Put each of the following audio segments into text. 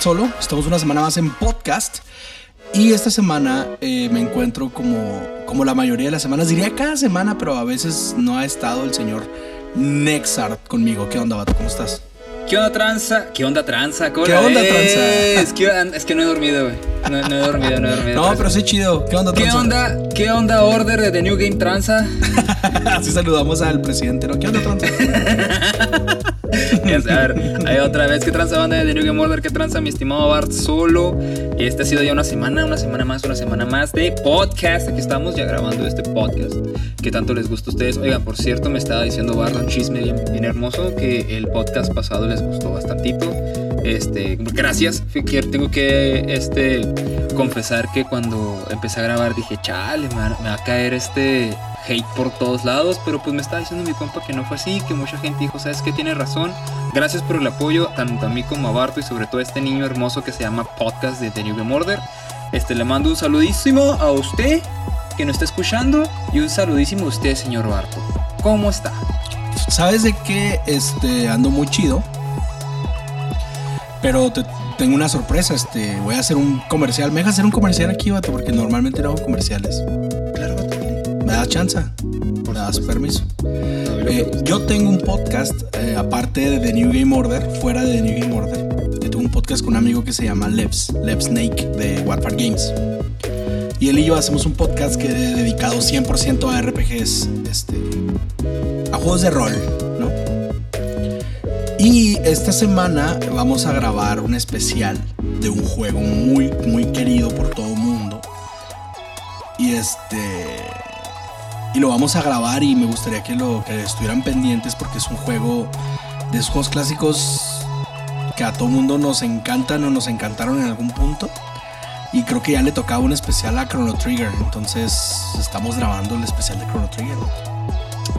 Solo. Estamos una semana más en podcast. Y esta semana eh, me encuentro como, como la mayoría de las semanas, diría cada semana, pero a veces no ha estado el señor Nexart conmigo. ¿Qué onda, vato? ¿Cómo estás? ¿Qué onda tranza? ¿Qué onda tranza? ¿Qué onda tranza? Es que, es que no he dormido, güey. No, no, he dormido, no he dormido. No, pero sí chido. ¿Qué onda tranza? ¿Qué onda, qué onda order de The New Game Tranza? Así saludamos al presidente, ¿no? ¿Qué onda tranza? a ver, hay otra vez que tranza banda de New Game Order, que tranza mi estimado Bart solo. Y esta ha sido ya una semana, una semana más, una semana más de podcast. Aquí estamos ya grabando este podcast que tanto les gusta a ustedes. Oigan, por cierto, me estaba diciendo Bart un chisme bien, bien hermoso que el podcast pasado les gustó bastantito. Este, gracias. Tengo que este, confesar que cuando empecé a grabar dije, chale, me va a caer este hate por todos lados, pero pues me está diciendo mi compa que no fue así, que mucha gente dijo, sabes que tiene razón. Gracias por el apoyo, tanto a mí como a Barto y sobre todo a este niño hermoso que se llama Podcast de The New Game Order. Este, le mando un saludísimo a usted que nos está escuchando y un saludísimo a usted, señor Barto. ¿Cómo está? Sabes de que este, ando muy chido, pero te, tengo una sorpresa. Este, voy a hacer un comercial. ¿Me dejas hacer un comercial aquí, vato? Porque normalmente no hago comerciales. ¿Me das chance? ¿Me das permiso? Eh, yo tengo un podcast, eh, aparte de The New Game Order, fuera de The New Game Order. Tengo un podcast con un amigo que se llama Levs, Lev Snake de Warfare Games. Y él y yo hacemos un podcast que es dedicado 100% a RPGs, este, a juegos de rol, ¿no? Y esta semana vamos a grabar un especial de un juego muy, muy querido por todo el mundo. Y este y lo vamos a grabar y me gustaría que lo que estuvieran pendientes porque es un juego de esos juegos clásicos que a todo mundo nos encantan o nos encantaron en algún punto. Y creo que ya le tocaba un especial a Chrono Trigger. Entonces estamos grabando el especial de Chrono Trigger.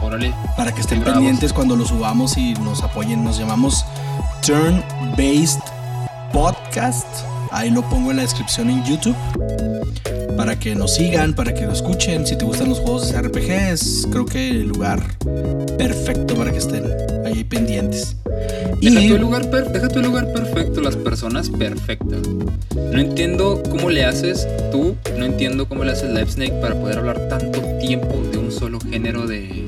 Órale. Para que estén pendientes cuando lo subamos y nos apoyen. Nos llamamos Turn Based Podcast. Ahí lo pongo en la descripción en YouTube para que nos sigan, para que lo escuchen. Si te gustan los juegos de RPGs, creo que el lugar perfecto para que estén ahí pendientes. Deja, tu lugar deja tu lugar perfecto, las personas perfectas. No entiendo cómo le haces tú, no entiendo cómo le haces Live Snake para poder hablar tanto tiempo de un solo género de,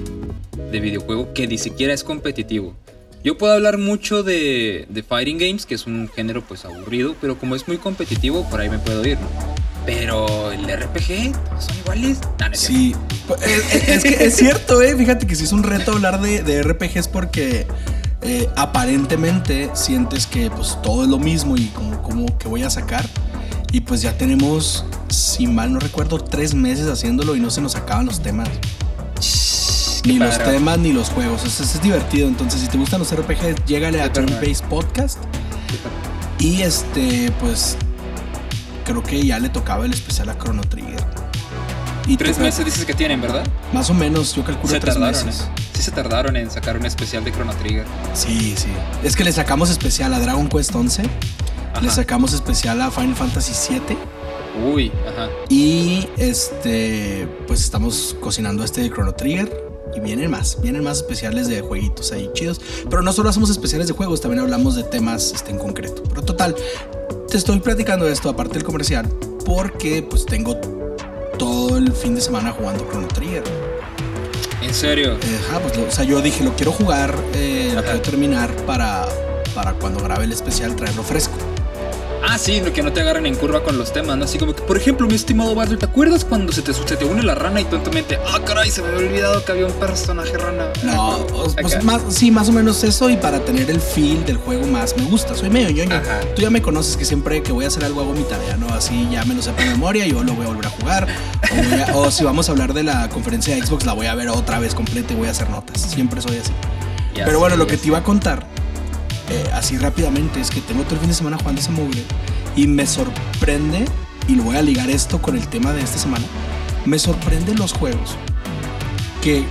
de videojuego que ni siquiera es competitivo. Yo puedo hablar mucho de, de, Fighting Games, que es un género pues aburrido, pero como es muy competitivo, por ahí me puedo ir, ¿no? Pero el RPG son iguales. sí, es, que es cierto, eh. Fíjate que si es un reto hablar de, de RPGs porque eh, aparentemente sientes que pues todo es lo mismo y como, como que voy a sacar. Y pues ya tenemos, si mal no recuerdo, tres meses haciéndolo y no se nos acaban los temas. Ni los temas ni los juegos. Es, es, divertido. Entonces, si te gustan los RPGs, llégale a Turn Base Podcast. Y este, pues creo que ya le tocaba el especial a Chrono Trigger. Y tres meses dices que tienen, ¿verdad? Más o menos, yo calculo tres meses. ¿eh? Sí se tardaron en sacar un especial de Chrono Trigger. Sí, sí. Es que le sacamos especial a Dragon Quest 11. Le sacamos especial a Final Fantasy 7. Uy, ajá. Y este, pues estamos cocinando este de Chrono Trigger. Y vienen más, vienen más especiales de jueguitos ahí chidos. Pero no solo hacemos especiales de juegos, también hablamos de temas este, en concreto. Pero total, te estoy platicando esto aparte del comercial porque pues tengo todo el fin de semana jugando Chrono Trigger. ¿En serio? pues, o sea, yo dije, lo quiero jugar, eh, lo quiero terminar para, para cuando grabe el especial traerlo fresco. Ah, sí, que no te agarren en curva con los temas, ¿no? Así como que, por ejemplo, mi estimado Barrio, ¿te acuerdas cuando se te, se te une la rana y tontamente, ah, caray, se me había olvidado que había un personaje rana? No, pues más, sí, más o menos eso y para tener el feel del juego más me gusta. Soy medio ñoño. Tú ya me conoces que siempre que voy a hacer algo hago mi tarea, ¿no? Así ya me lo sé por memoria, y yo lo voy a volver a jugar. O, si vamos a hablar de la conferencia de Xbox, la voy a ver otra vez completa y voy a hacer notas. Siempre soy así. Pero bueno, lo que te iba a contar eh, así rápidamente es que tengo todo el fin de semana jugando esa mugre y me sorprende, y lo voy a ligar esto con el tema de esta semana, me sorprende los juegos que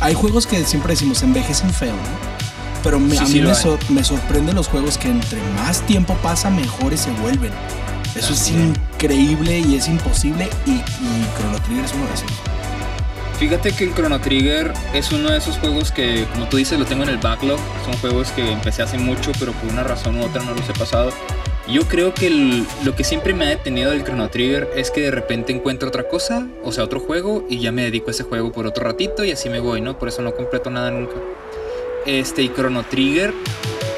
hay juegos que siempre decimos envejecen feo, ¿no? Pero a mí me, sorprende los juegos que entre más tiempo pasa, mejores se vuelven. Eso es increíble y es imposible y, y Chrono Trigger es uno de esos. Fíjate que el Chrono Trigger es uno de esos juegos que, como tú dices, lo tengo en el backlog. Son juegos que empecé hace mucho, pero por una razón u otra no los he pasado. Yo creo que lo que siempre me ha detenido del Chrono Trigger es que de repente encuentro otra cosa, o sea, otro juego, y ya me dedico a ese juego por otro ratito y así me voy, ¿no? Por eso no completo nada nunca. Este, y Chrono Trigger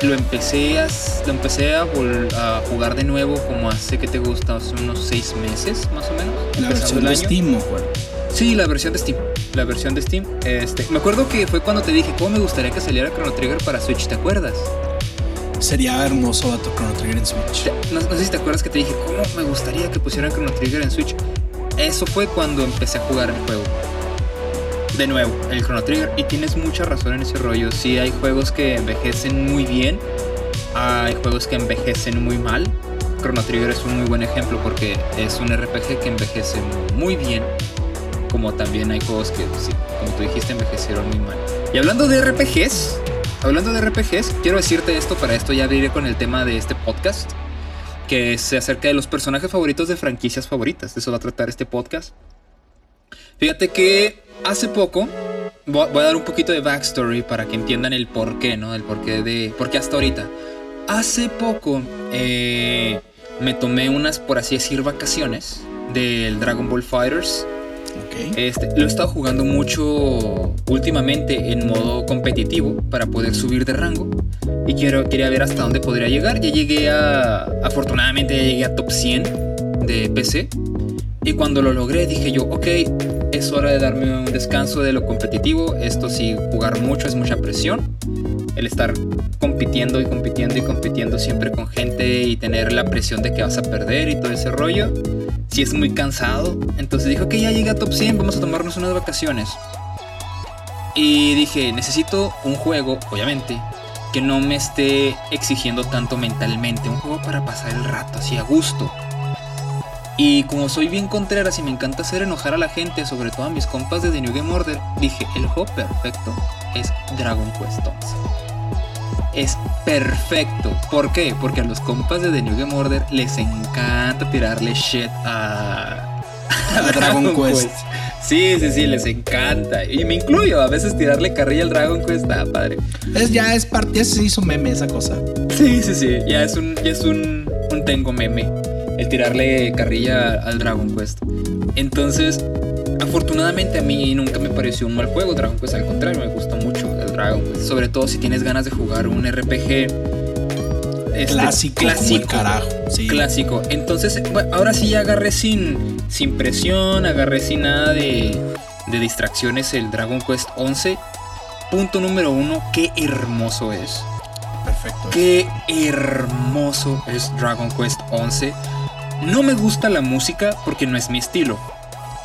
lo empecé a, lo empecé a, jugar de nuevo como hace que te gusta, hace unos seis meses más o menos. La versión de Steam, Sí, la versión de Steam. La versión de Steam. Este, me acuerdo que fue cuando te dije, ¿cómo me gustaría que saliera Chrono Trigger para Switch? ¿Te acuerdas? Sería hermoso Bato Chrono Trigger en Switch. No, sé si te acuerdas que te dije, ¿cómo me gustaría que pusieran Chrono Trigger en Switch? Eso fue cuando empecé a jugar el juego. De nuevo, el Chrono Trigger. Y tienes mucha razón en ese rollo. Sí, hay juegos que envejecen muy bien. Hay juegos que envejecen muy mal. Chrono Trigger es un muy buen ejemplo porque es un RPG que envejece muy bien. Como también hay juegos que, como tú dijiste, envejecieron muy mal. Y hablando de RPGs, hablando de RPGs, quiero decirte esto, para esto ya abriré con el tema de este podcast, que se acerca de los personajes favoritos de franquicias favoritas. De eso va a tratar este podcast. Fíjate que hace poco, voy a dar un poquito de backstory para que entiendan el porqué, ¿no? El porqué de... Porque hasta ahorita. Hace poco eh, me tomé unas, por así decir, vacaciones del Dragon Ball Fighters este, lo he estado jugando mucho últimamente en modo competitivo para poder subir de rango. Y quiero, quería ver hasta dónde podría llegar. Ya llegué a. Afortunadamente ya llegué a top 100 de PC. Y cuando lo logré dije yo, ok, es hora de darme un descanso de lo competitivo. Esto sí, jugar mucho es mucha presión. El estar compitiendo y compitiendo y compitiendo siempre con gente y tener la presión de que vas a perder y todo ese rollo si es muy cansado. Entonces dije, ok, ya llegué a top 100, vamos a tomarnos unas vacaciones. Y dije, necesito un juego, obviamente, que no me esté exigiendo tanto mentalmente. Un juego para pasar el rato, así a gusto. Y como soy bien contreras y me encanta hacer enojar a la gente, sobre todo a mis compas de The New Game Order, dije, el juego perfecto es Dragon Quest 11 es perfecto. ¿Por qué? Porque a los compas de The New Game Order les encanta tirarle shit a, Dragon, Quest. Sí, sí, sí, les encanta. Y me incluyo, a veces tirarle carrilla al Dragon Quest, ah, padre. Es, ya es parte, ya se hizo meme esa cosa. Sí, sí, sí, ya es un, ya es un, un tengo meme. El tirarle carrilla al Dragon Quest. Entonces, afortunadamente a mí nunca me pareció un mal juego Dragon Quest, al contrario, me gustó mucho el Dragon Quest, sobre todo si tienes ganas de jugar un RPG este, clásico, clásico, carajo, clásico. Entonces, ahora sí ya agarré sin, sin presión, agarré sin nada de, de distracciones el Dragon Quest 11. Punto número uno, qué hermoso es. Perfecto. Qué hermoso es Dragon Quest 11. No me gusta la música porque no es mi estilo.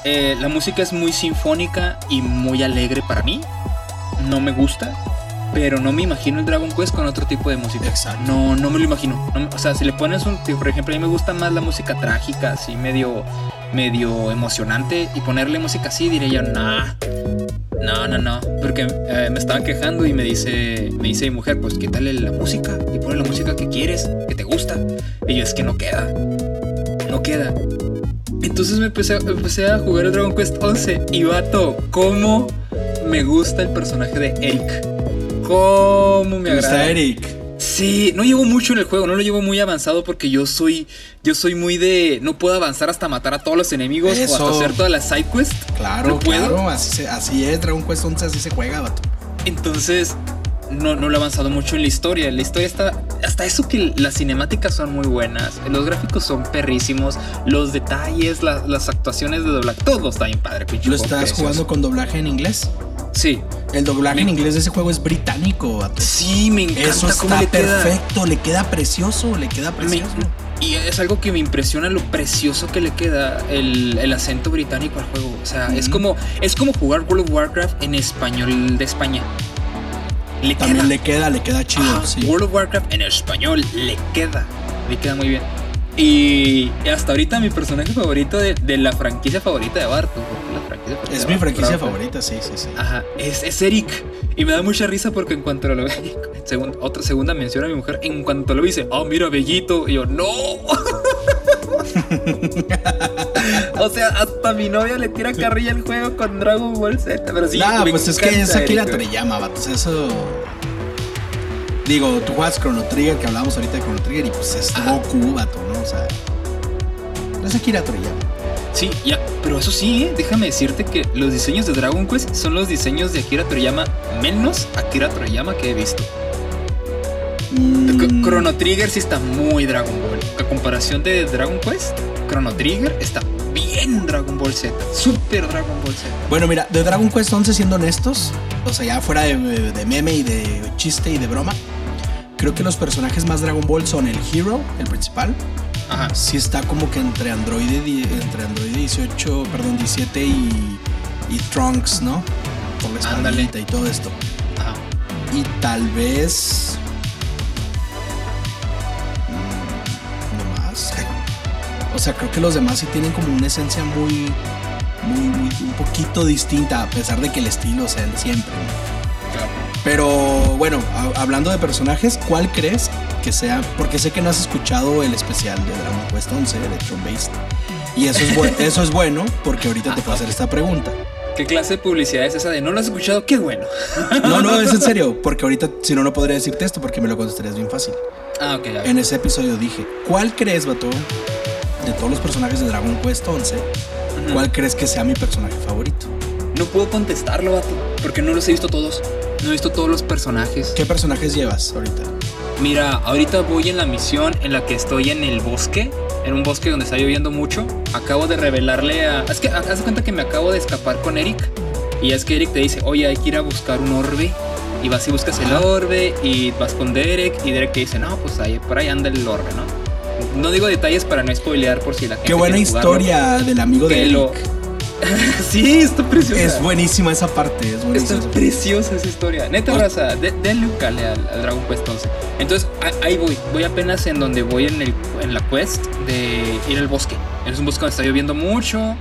Eh, la música es muy sinfónica y muy alegre para mí. No me gusta, pero no me imagino el Dragon Quest con otro tipo de música. Exacto. No, no me lo imagino. o sea, si le pones un, por ejemplo, a mí me gusta más la música trágica, así medio, medio emocionante, y ponerle música así, diré yo, nah. No, no, no, porque eh, me estaba quejando y me dice, me dice mi mujer, pues quítale la música y pone la música que quieres, que te gusta. Y yo es que no queda, no queda. Entonces me empecé, a jugar el Dragon Quest 11 y vato, cómo me gusta el personaje de Eric. Cómo me agrada. gusta Eric? Sí, no llevo mucho en el juego, no lo llevo muy avanzado porque yo soy yo soy muy de no puedo avanzar hasta matar a todos los enemigos o hasta hacer todas las side quests. Claro, claro, así, así es, Dragon Quest 11 así se juega, vato. Entonces, no, no lo he avanzado mucho en la historia. La historia está. Hasta eso que las cinemáticas son muy buenas. Los gráficos son perrísimos. Los detalles, las actuaciones de doblaje. Todo está bien padre, ¿Lo estás jugando con doblaje en inglés? Sí. El doblaje en inglés de ese juego es británico. Sí, me encanta. Eso está le perfecto, le queda precioso, le queda precioso. y es algo que me impresiona lo precioso que le queda el, acento británico al juego. O sea, es como es como jugar World of Warcraft en español de España. Le También queda. le queda, le queda chido. World of Warcraft en español le queda, le queda muy bien. Y hasta ahorita mi personaje favorito de, la franquicia favorita de Barto. es mi franquicia favorita, sí, sí, sí. Ajá, es, es, Eric. Y me da mucha risa porque en cuanto lo ve, otra segunda mención a mi mujer, en cuanto lo dice, oh, mira, bellito. Y yo, no. o sea, hasta mi novia le tira carrilla el juego con Dragon Ball Z. Pero sí, nah, pues es que es Akira Toriyama, vatos. Eso. Digo, tú juegas Chrono Trigger, que hablábamos ahorita de Chrono Trigger, y pues es Goku, vato, ¿no? Es Akira Toriyama. Sí, ya, pero eso sí, ¿eh? déjame decirte que los diseños de Dragon Quest son los diseños de Akira Toriyama menos Akira Toriyama que he visto. Mm. Chrono Trigger sí está muy Dragon Ball. A comparación de Dragon Quest, Chrono Trigger está bien Dragon Ball Z. Super Dragon Ball Z. Bueno, mira, de Dragon Quest 11, siendo honestos, o sea, ya fuera de, meme y de chiste y de broma, creo que los personajes más Dragon Ball son el Hero, el principal. Ajá. Sí está como que entre Android, entre Android 18, perdón, 17 y, y Trunks, ¿no? Por la espaldita y todo esto. Ajá. Y tal vez O sea, creo que los demás sí tienen como una esencia muy, muy, muy un poquito distinta, a pesar de que el estilo sea el siempre. Pero bueno, hablando de personajes, ¿cuál crees que sea? Porque sé que no has escuchado el especial de Dragon Quest 11 de Tron Based. Y eso es, eso es bueno porque ahorita te puedo hacer esta pregunta. ¿Qué clase de publicidad es esa de no lo has escuchado? Qué bueno. No, no, es en serio, porque ahorita si no, no podría decirte esto porque me lo contestarías bien fácil. Ah, ok. En ese episodio dije, ¿cuál crees, Bato, de todos los personajes de Dragon Quest 11, ¿cuál crees que sea mi personaje favorito? No puedo contestarlo, vato, porque no los he visto todos. No he visto todos los personajes. ¿Qué personajes llevas ahorita? Mira, ahorita voy en la misión en la que estoy en el bosque, en un bosque donde está lloviendo mucho. Acabo de revelarle a. Es que haz cuenta que me acabo de escapar con Eric. Y es que Eric te dice, oye, hay que ir a buscar un orbe. Y vas y buscas el orbe y vas con Derek. Y Derek te dice, no, pues ahí, por ahí anda el orbe, ¿no? No digo detalles para no spoilear por si la gente. Qué buena historia del amigo de Eric. sí, está preciosa. Es buenísima esa parte. Es buenísima. Está preciosa esa historia. Neta, oh. raza, denle un cale al, Dragon Quest 11. Entonces, ahí voy. Voy apenas en donde voy en, el, en la quest de ir al bosque. Es un bosque donde está lloviendo mucho.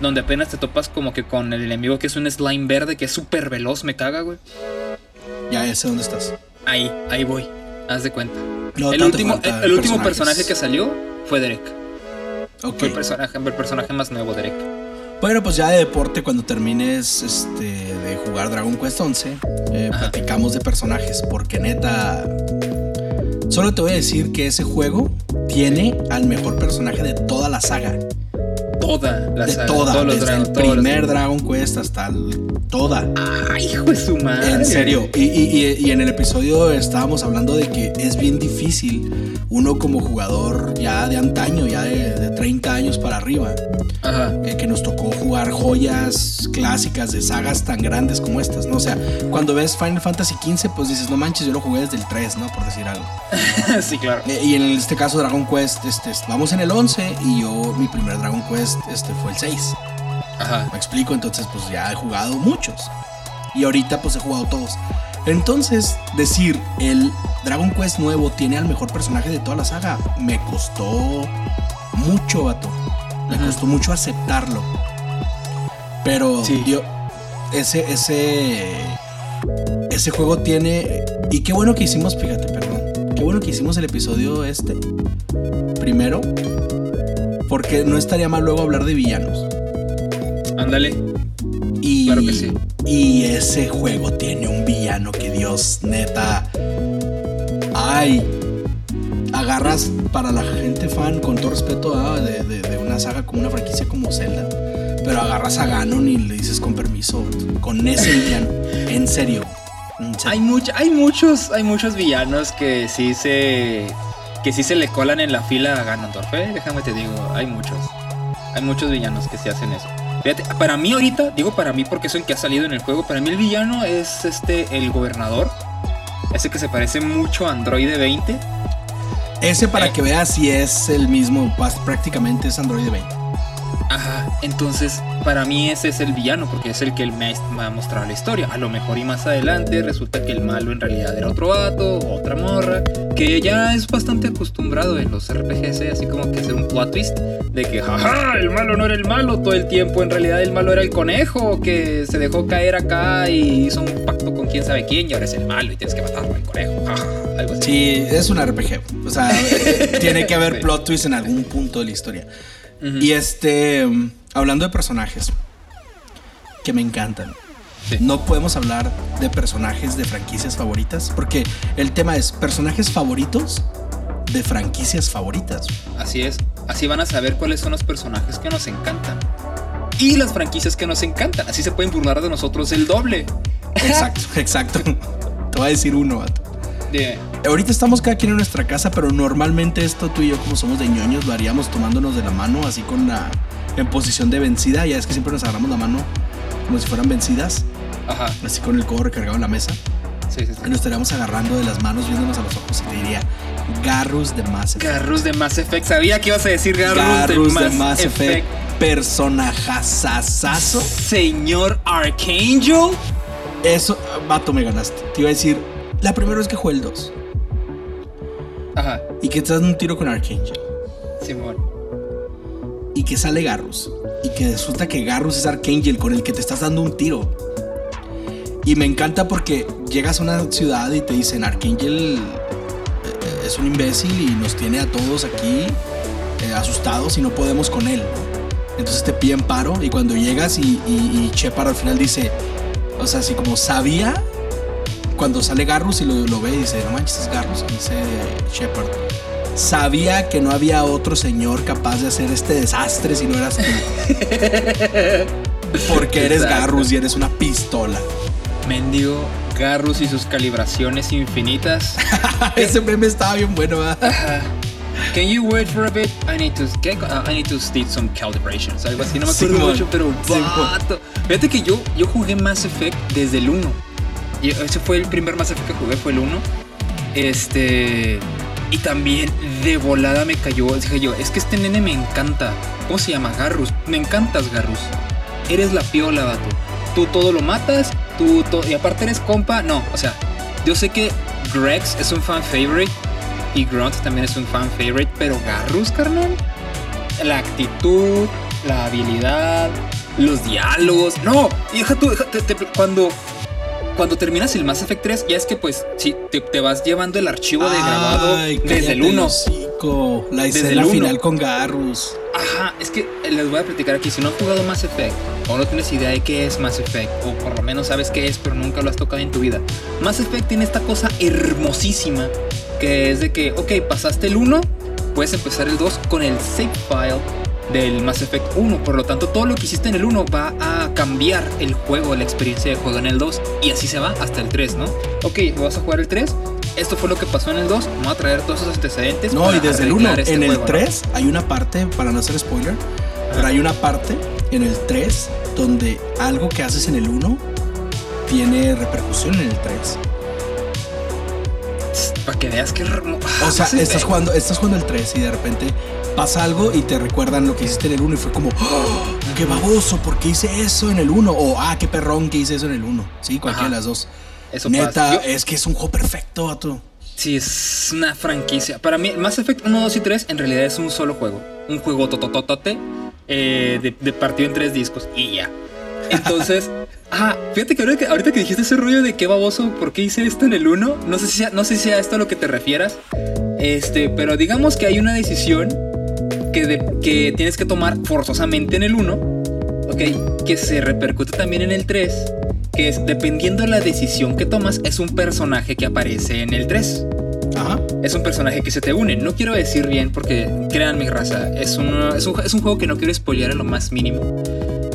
Donde, apenas te topas como que con el enemigo que es un slime verde que es súper veloz. Me caga, güey. Ya, sé dónde estás. Ahí, ahí voy. Haz de cuenta el último, el, último personaje que salió fue Derek. Fue el personaje, el personaje más nuevo, Derek. Bueno, pues ya de deporte, cuando termines este, de jugar Dragon Quest 11, eh, platicamos de personajes, porque neta, solo te voy a decir que ese juego tiene al mejor personaje de toda la saga toda la de Toda, desde el primer Dragon Quest hasta el, toda. Ay, hijo de su madre. En serio. Y, y, y, en el episodio estábamos hablando de que es bien difícil uno como jugador ya de antaño, ya de, de 30 años para arriba, eh, que nos tocó jugar joyas clásicas de sagas tan grandes como estas, ¿no? O sea, cuando ves Final Fantasy XV, pues dices, no manches, yo lo jugué desde el 3, ¿no? Por decir algo. sí, claro. Eh, y en este caso Dragon Quest, este, vamos en el 11 y yo, mi primer Dragon Quest este, fue el 6. Ajá. Me explico, entonces pues ya he jugado muchos. Y ahorita pues he jugado todos. Entonces, decir el Dragon Quest nuevo tiene al mejor personaje de toda la saga me costó mucho, vato. Me costó mucho aceptarlo. Pero yo, ese, ese, ese juego tiene. Y qué bueno que hicimos, fíjate, perdón. Qué bueno que hicimos el episodio este. Primero. Porque no estaría mal luego hablar de villanos. Ándale. Y, claro que sí. Y ese juego tiene un villano que Dios, neta. Ay. Agarras para la gente fan, con todo respeto, de, una saga como una franquicia como Zelda. Pero agarras a Ganon y le dices con permiso, con ese villano. En serio. Hay, hay muchos, hay muchos villanos que sí se. Que sí se le colan en la fila a Ganondorf, ¿eh? Déjame te digo, hay muchos. Hay muchos villanos que sí hacen eso. Fíjate, para mí ahorita, digo para mí porque es el que ha salido en el juego, para mí el villano es este, el gobernador. Ese que se parece mucho a Android 20. Ese para eh. que veas si es el mismo, prácticamente es Android 20. Ajá. Entonces, para mí ese es el villano, porque es el que me va a mostrar la historia. A lo mejor y más adelante resulta que el malo en realidad era otro vato, otra morra, que ya es bastante acostumbrado en los RPGs, así como que hacer un plot twist de que, jaja, el malo no era el malo todo el tiempo, en realidad el malo era el conejo, que se dejó caer acá y hizo un pacto con quién sabe quién y ahora es el malo y tienes que matarlo al conejo, jaja, algo así. Sí, es un RPG. O sea, tiene que haber plot twist en algún punto de la historia. Y este, hablando de personajes que me encantan. Sí. No podemos hablar de personajes de franquicias favoritas, porque el tema es personajes favoritos de franquicias favoritas. Así es, así van a saber cuáles son los personajes que nos encantan. Y las franquicias que nos encantan. Así se pueden burlar de nosotros el doble. Exacto, exacto. Te voy a decir uno, vato. De- Ahorita estamos cada quien en nuestra casa, pero normalmente esto tú y yo, como somos de ñoños, lo haríamos tomándonos de la mano, así con la. en posición de vencida. Ya es que siempre nos agarramos la mano como si fueran vencidas, Ajá, así con el codo recargado en la mesa. sí, sí, Y sí. nos estaríamos agarrando de las manos, viéndonos a los ojos y te diría: Garrus de Mass Effect. Garrus de Mass Effect. Sabía que ibas a decir Garrus, Garrus de Mass, Effect. Personajazazazo. Señor Archangel. Eso, vato, me ganaste. Te iba a decir: la primera vez que jugué el 2 Ajá, y que te das un tiro con Archangel. Simón. y que sale Garrus. Y que resulta que Garrus es Archangel con el que te estás dando un tiro. Y me encanta porque llegas a una ciudad y te dicen Archangel eh, es un imbécil y nos tiene a todos aquí eh, asustados y no podemos con él. Entonces te piden paro y cuando llegas y, y, y Shepard al final dice, o sea, así como sabía, cuando sale Garrus y lo, lo ve y dice, no manches, es Garrus, y dice Shepard. Sabía que no había otro señor capaz de hacer este desastre si no eras tú. Porque eres Exacto. Garrus y eres una pistola. Mendigo Garrus y sus calibraciones infinitas. Ese meme estaba bien bueno, ¿verdad? Can you wait for a bit? I need to get, uh, I need to stitch some calibrations. Algo así, no me acuerdo Simón. mucho, pero vato. Fíjate que yo, yo jugué Mass Effect desde el 1. Ese fue el primer Mass que jugué, fue el 1. Este. Y también de volada me cayó. Dije yo, es que este nene me encanta. ¿Cómo se llama? Garrus. Me encantas, Garrus. Eres la piola, vato. Tú todo lo matas, tú todo. Y aparte eres compa. No, o sea, yo sé que Grex es un fan favorite y Grunt también es un fan favorite, pero Garrus, carnal, la actitud, la habilidad, los diálogos. No, y deja tú, deja- cuando, cuando terminas el Mass Effect 3, ya es que pues, sí, te, te vas llevando el archivo de grabado Ay, desde el cállate 1. hocico. La Desde uno. final con Garrus. Ajá, es que eh, les voy a platicar aquí. Si no has jugado Mass Effect o no tienes idea de qué es Mass Effect, o por lo menos sabes qué es, pero nunca lo has tocado en tu vida, Mass Effect tiene esta cosa hermosísima que es de que, ok, pasaste el 1, puedes empezar el 2 con el save file del Mass Effect 1. Por lo tanto, todo lo que hiciste en el 1 va a cambiar el juego, la experiencia de juego en el 2. Y así se va hasta el 3, ¿no? Ok, vas a jugar el 3. Esto fue lo que pasó en el 2. Vamos a traer todos esos antecedentes. No, y desde el 1. arreglar este en el juego, ¿no? 3 hay una parte, para no hacer spoiler, pero hay una parte en el 3 donde algo que haces en el 1 tiene repercusión en el 3. Para que veas que O sea, estás jugando, estás jugando el 3 y de repente pasa algo y te recuerdan lo que hiciste en el 1 y fue como, "Oh, qué baboso, ¿por qué hice eso en el 1? O, ah, qué perrón que hice eso en el 1. Sí, cualquiera Ajá. de las dos. Eso Neta, pasa. Es que es un juego perfecto, vato. Sí, es una franquicia. Para mí, Mass Effect 1, 2 y 3 en realidad es un solo juego. Un juego totototote eh, de, de partido en tres discos y ya. Entonces, ah, fíjate que ahorita, que dijiste ese rollo de qué baboso, ¿por qué hice esto en el 1? No sé si sea, no sé si sea esto a lo que te refieras. Este, pero digamos que hay una decisión que, de- que tienes que tomar forzosamente en el 1, ¿ok? Que se repercute también en el 3, que es dependiendo de la decisión que tomas, es un personaje que aparece en el 3 Ajá. Es un personaje que se te une. No quiero decir bien porque, créanme, raza, es, una- es, un, es un juego que no quiero spoilear en lo más mínimo.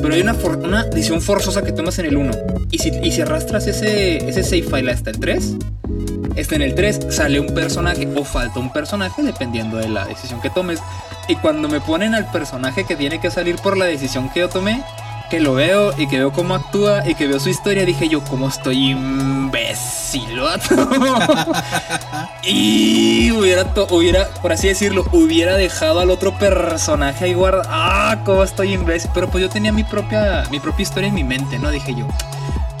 Pero hay una, for- una decisión forzosa que tomas en el 1. Y si, y si arrastras ese, ese save file hasta el 3, este en el 3 sale un personaje o falta un personaje dependiendo de la decisión que tomes. Y cuando me ponen al personaje que tiene que salir por la decisión que yo tomé, que lo veo y que veo cómo actúa y que veo su historia, dije yo, ¿cómo estoy imbécil, y hubiera, hubiera, por así decirlo, hubiera dejado al otro personaje ahí guardado. ¡Ah! ¿Cómo estoy imbécil? Pero pues yo tenía mi propia, mi propia historia en mi mente, ¿no? Dije yo,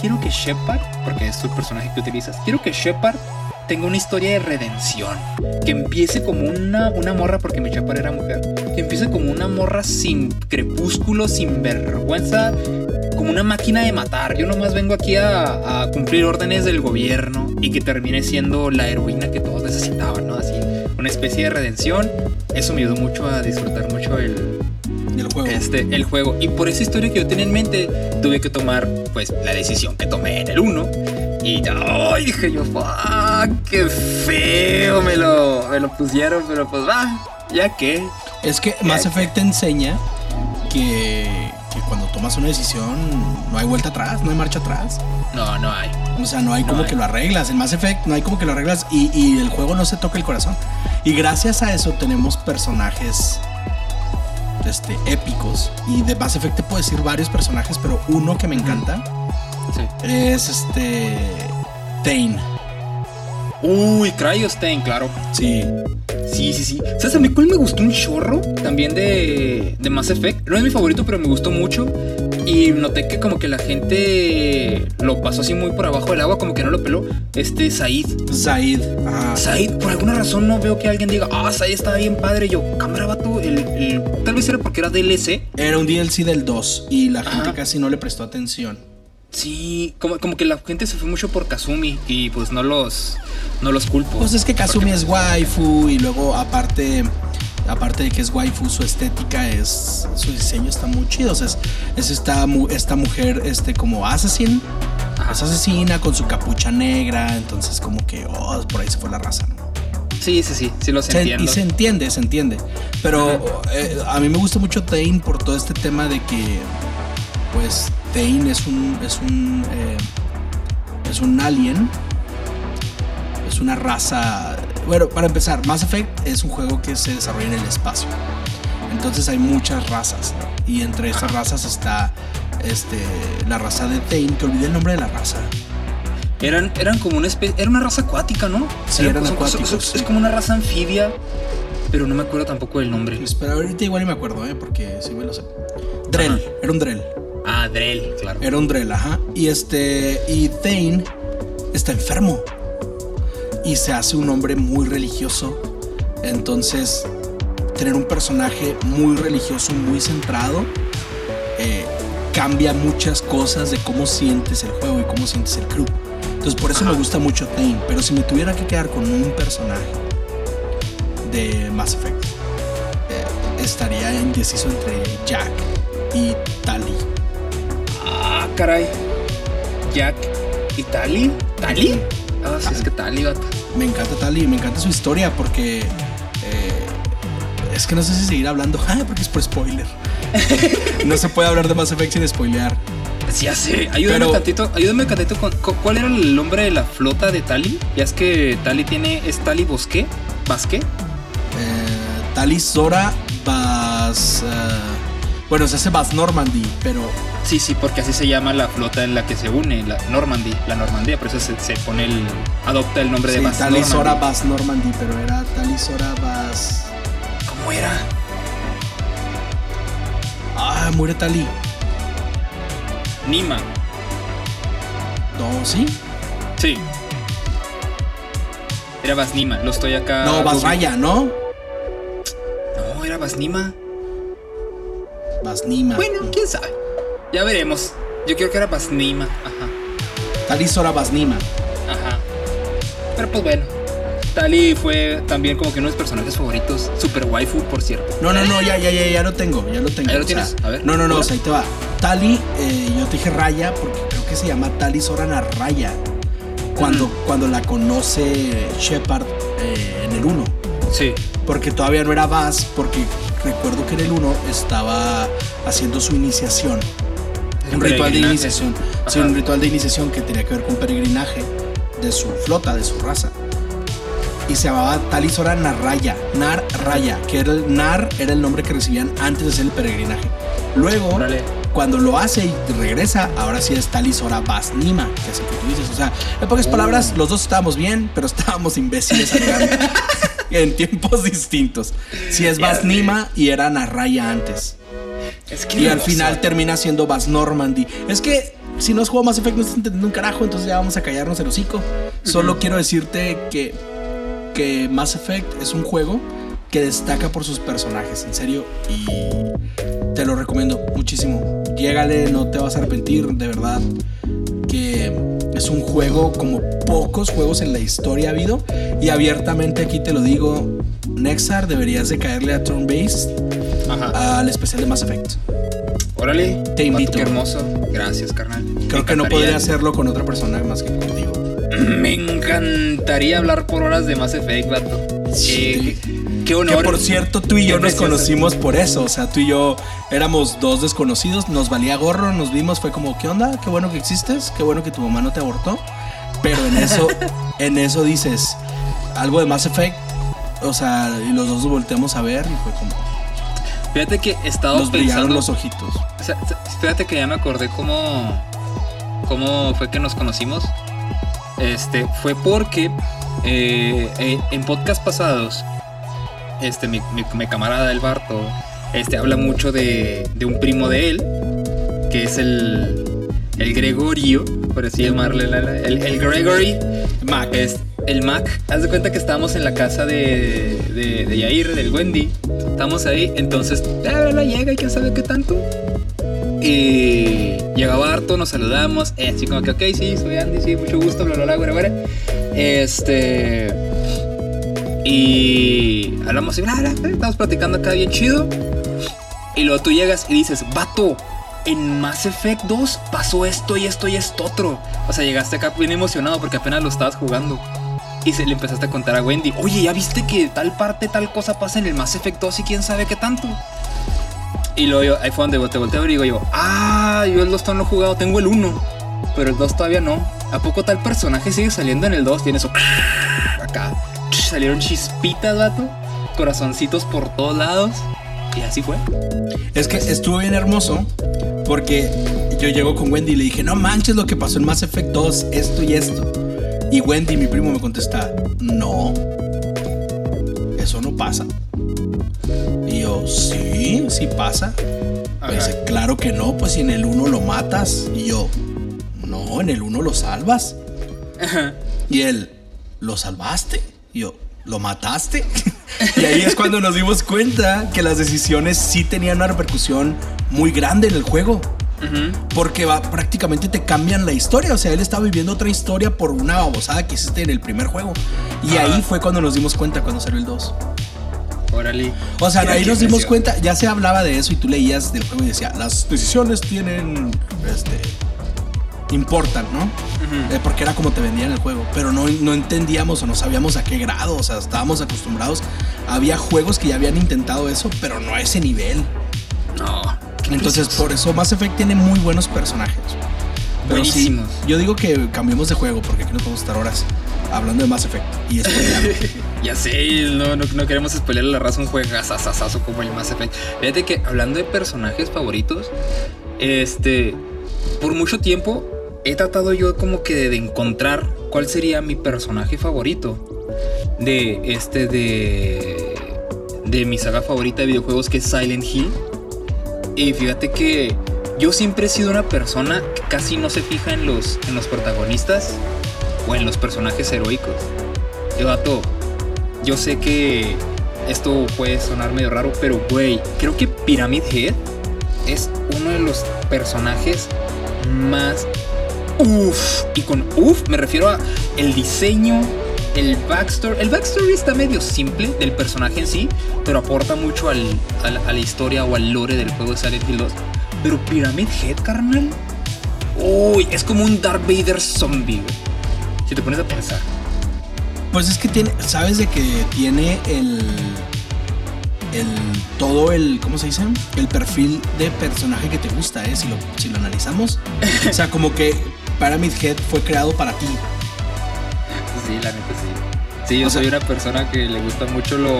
quiero que Shepard, porque es tu personaje que utilizas, quiero que Shepard tenga una historia de redención. Que empiece como una, una morra, porque mi Shepard era mujer. Que empiece como una morra sin crepúsculo, sin vergüenza, como una máquina de matar. Yo nomás vengo aquí a, a cumplir órdenes del gobierno y que termine siendo la heroína que todos necesitaban, ¿no? Así, una especie de redención. Eso me ayudó mucho a disfrutar mucho el, el juego. Este, el juego. Y por esa historia que yo tenía en mente, tuve que tomar, pues, la decisión que tomé en el 1. Y ¡ay! dije yo, ¡fuck! ¡Qué feo! Me lo, me lo pusieron, pero pues va, ya que. Es que Mass Effect te enseña que, que cuando tomas una decisión no hay vuelta atrás, no hay marcha atrás. No, no hay. O sea, no hay No como hay. que lo arreglas. En Mass Effect no hay como que lo arreglas y, y el juego no se toca el corazón. Y gracias a eso tenemos personajes este, épicos. Y de Mass Effect te puedo decir varios personajes, pero uno que me encanta Sí. es este. Thane. Uy, Cryostein, claro. Sí. Sí, sí, sí. ¿Sabes a mí cuál me gustó un chorro? También de, de Mass Effect. No es mi favorito, pero me gustó mucho. Y noté que como que la gente lo pasó así muy por abajo del agua, como que no lo peló. Este Said. Zaid. Ah, Said, por alguna razón no veo que alguien diga, ah, Said estaba bien padre. Y yo, cámara, vato. El, el- tal vez era porque era DLC. Era un DLC del 2 y la gente Ajá. casi no le prestó atención. Sí, como, como que la gente se fue mucho por Kazumi. Y pues no los, no los culpo. Pues es que Kazumi es waifu y luego aparte aparte de que es waifu su estética es su diseño está muy chido, o sea, es, es esta esta mujer este como assassin, es asesina con su capucha negra, entonces como que oh, por ahí se fue la raza, ¿no? Sí, sí, sí, sí los Se- entiendo. y se entiende, se entiende. Pero eh, a mí me gusta mucho Thane por todo este tema de que, pues, Thane es un, es un, eh, es un alien, es una raza. Bueno, para empezar, Mass Effect es un juego que se desarrolla en el espacio. Entonces hay muchas razas, ¿no? y entre esas razas está, este, la raza de Thane, que olvidé el nombre de la raza. Eran, eran como una especie. Era una raza acuática, ¿no? Sí, Era- eran son- acuáticos, son- sí. Es como una raza anfibia, pero no me acuerdo tampoco del nombre. Espera, ahorita igual y me acuerdo, ¿eh? porque sí me lo sé. Drell, Ajá. era un Drell. Ah, Drell, claro. Era un Drell, ajá. Y este. Y Thane está enfermo. Y se hace un hombre muy religioso. Entonces, tener un personaje muy religioso, muy centrado, eh, cambia muchas cosas de cómo sientes el juego y cómo sientes el crew. Entonces, por eso me gusta mucho Thane. Pero si me tuviera que quedar con un personaje de Mass Effect, eh, estaría indeciso entre Jack y Tali. Caray. Jack y Tali. ¿Tali? Ah, sí, es que Tali. Me encanta Tali, me encanta su historia porque eh, es que no sé si seguir hablando, ah, porque es por spoiler. no se puede hablar de Mass Effect sin spoilear. Sí, ya sé. Ayúdame Pero- tantito. Ayúdame tantito con, con- ¿Cuál era el nombre de la flota de Tali? Ya es que Tali tiene. ¿Es Tali Bosque? ¿Basque? Eh, Tali Sora Bas. eh, bueno, se hace Bas Normandy, pero Sí, sí, porque así se llama la flota en la que se une, la Normandy, la Normandía, por eso se, se pone el. adopta el nombre de sí, Bas Tali Normandy. Sora Bas Normandy, pero era Tali Sora Bas. ¿Cómo era? Ah, muere Tali. Nima. No, sí. Sí. Era Basnima, lo estoy acá. no, Bas googleando. Raya, ¿no? No, era Basnima. Bas Nima. Bueno, quién sabe. Ya veremos. Yo creo que era Basnima. Ajá. Tali Sora Bas Nima. Ajá. Pero pues bueno. Tali fue también como que uno de mis personajes favoritos. Super waifu, por cierto. No, no, no, ya, ya, ya, ya lo tengo, ya lo tengo. ¿Ya lo sea, tienes? A ver. No, no, no, ¿Hola? o sea, ahí te va. Tali, eh, yo te dije Raya porque creo que se llama Tali Sorana Raya. Cuando, Mm. cuando la conoce Shepard eh, en el 1. Sí. Porque todavía no era Bass, porque recuerdo que en el 1 estaba haciendo su iniciación. Un ritual de iniciación. Sí, un ritual de iniciación que tenía que ver con peregrinaje de su flota, de su raza. Y se llamaba Talisora Narraya, Nar Raya, que era el Nar era el nombre que recibían antes de hacer el peregrinaje. Luego, Órale. cuando lo hace y regresa, ahora sí está Lisora Basnima, que es el que tú dices. O sea, en pocas palabras, los dos estábamos bien, pero estábamos imbéciles en tiempos distintos. Si es Basnima y era Narraya antes. Es que y al final termina siendo Bas Normandy. Es que si no has jugado Mass Effect no estás entendiendo un carajo, entonces ya vamos a callarnos el hocico. Solo quiero decirte que, que Mass Effect es un juego que destaca por sus personajes, en serio, y te lo recomiendo muchísimo. Llégale, no te vas a arrepentir, de verdad, que es un juego como pocos juegos en la historia ha habido, y abiertamente aquí te lo digo, Nexar deberías de caerle a Turn Based al especial de Mass Effect. Órale. Te invito. Qué hermoso. Gracias, carnal. Creo que no podría hacerlo con otra persona más que contigo. Me encantaría hablar por horas de Mass Effect, vato. Sí. Qué honor. Que por cierto, tú y yo nos conocimos por eso. O sea, tú y yo éramos dos desconocidos, nos valía gorro, nos vimos, fue como, ¿qué onda? Qué bueno que existes, qué bueno que tu mamá no te abortó. Pero en eso, en eso dices algo de Mass Effect. O sea, y los dos volteamos a ver y fue como, Fíjate que he estado Nos pensando. los ojitos. fíjate que ya me acordé cómo. cómo fue que nos conocimos. Este, fue porque eh, eh, en podcast pasados, este, mi, camarada el Barto, este, habla mucho de, de, un primo de él, que es el, el Gregorio, por así llamarle, el, el Gregory. Mac. Es, el Mac. Haz de cuenta que estábamos en la casa de, de, de Yair, del Wendy. Estamos ahí, entonces, la, la llega y quién sabe qué tanto. Y llegaba harto, nos saludamos, eh, así como que, ok, sí, soy Andy, sí, mucho gusto, bla, bla, bla, bla, bla. Este. Y hablamos y bla, estamos platicando acá bien chido. Y luego tú llegas y dices, vato, en Mass Effect 2 pasó esto y esto y esto otro. O sea, llegaste acá bien emocionado porque apenas lo estabas jugando. Y se le empezaste a contar a Wendy, oye, ¿ya viste que tal parte, tal cosa pasa en el Mass Effect 2 y quién sabe qué tanto? Y luego ahí fue donde te volteo y digo yo, ah, yo el 2 no he jugado, tengo el 1, pero el 2 todavía no. ¿A poco tal personaje sigue saliendo en el 2? Tiene eso, acá, salieron chispitas, vato, corazoncitos por todos lados. Y así fue. Es que estuvo bien hermoso porque yo llego con Wendy y le dije, no manches lo que pasó en Mass Effect 2, esto y esto. Y Wendy, mi primo, me contesta, no, eso no pasa. Y yo, sí, sí pasa. Me dice, claro que no, pues si en el 1 lo matas. Y yo, no, en el 1 lo salvas. Y él, ¿lo salvaste? Y yo, ¿lo mataste? y ahí es cuando nos dimos cuenta que las decisiones sí tenían una repercusión muy grande en el juego. Porque va, prácticamente te cambian la historia. O sea, él estaba viviendo otra historia por una babosada que hiciste en el primer juego. Y ahí fue cuando nos dimos cuenta, cuando salió el 2. Órale. O sea, ahí nos dimos cuenta, ya se hablaba de eso y tú leías del juego y decía, las decisiones tienen, este, importan, ¿no? Eh, porque era como te vendían el juego, pero no, no entendíamos o no sabíamos a qué grado, o sea, estábamos acostumbrados. Había juegos que ya habían intentado eso, pero no a ese nivel. No. Entonces, por eso Mass Effect tiene muy buenos personajes. Buenísimos. yo digo que cambiemos de juego porque aquí no podemos estar horas hablando de Mass Effect y Ya sé, no, no, queremos spoiler la raza un juegazazazazo como el Mass Effect. Fíjate que hablando de personajes favoritos, este, por mucho tiempo he tratado yo como que de encontrar cuál sería mi personaje favorito de este de de mi saga favorita de videojuegos que es Silent Hill. Y fíjate que yo siempre he sido una persona que casi no se fija en los, en los protagonistas o en los personajes heroicos. Yo, vato, yo sé que esto puede sonar medio raro, pero güey, creo que Pyramid Head es uno de los personajes más uff. Y con uff me refiero a el diseño, el backstory. El backstory está medio simple del personaje en sí, pero aporta mucho al, a la historia o al lore del juego de Silent Hill 2. Pero Pyramid Head, carnal. Uy, es como un Darth Vader zombie, Si te pones a pensar. Pues es que tiene, sabes de que tiene el el todo el ¿cómo se dice? el perfil de personaje que te gusta, ¿eh? si lo si lo analizamos. o sea, como que Pyramid Head fue creado para ti sí, la neta sí. Sí, yo soy una persona que le gusta mucho lo.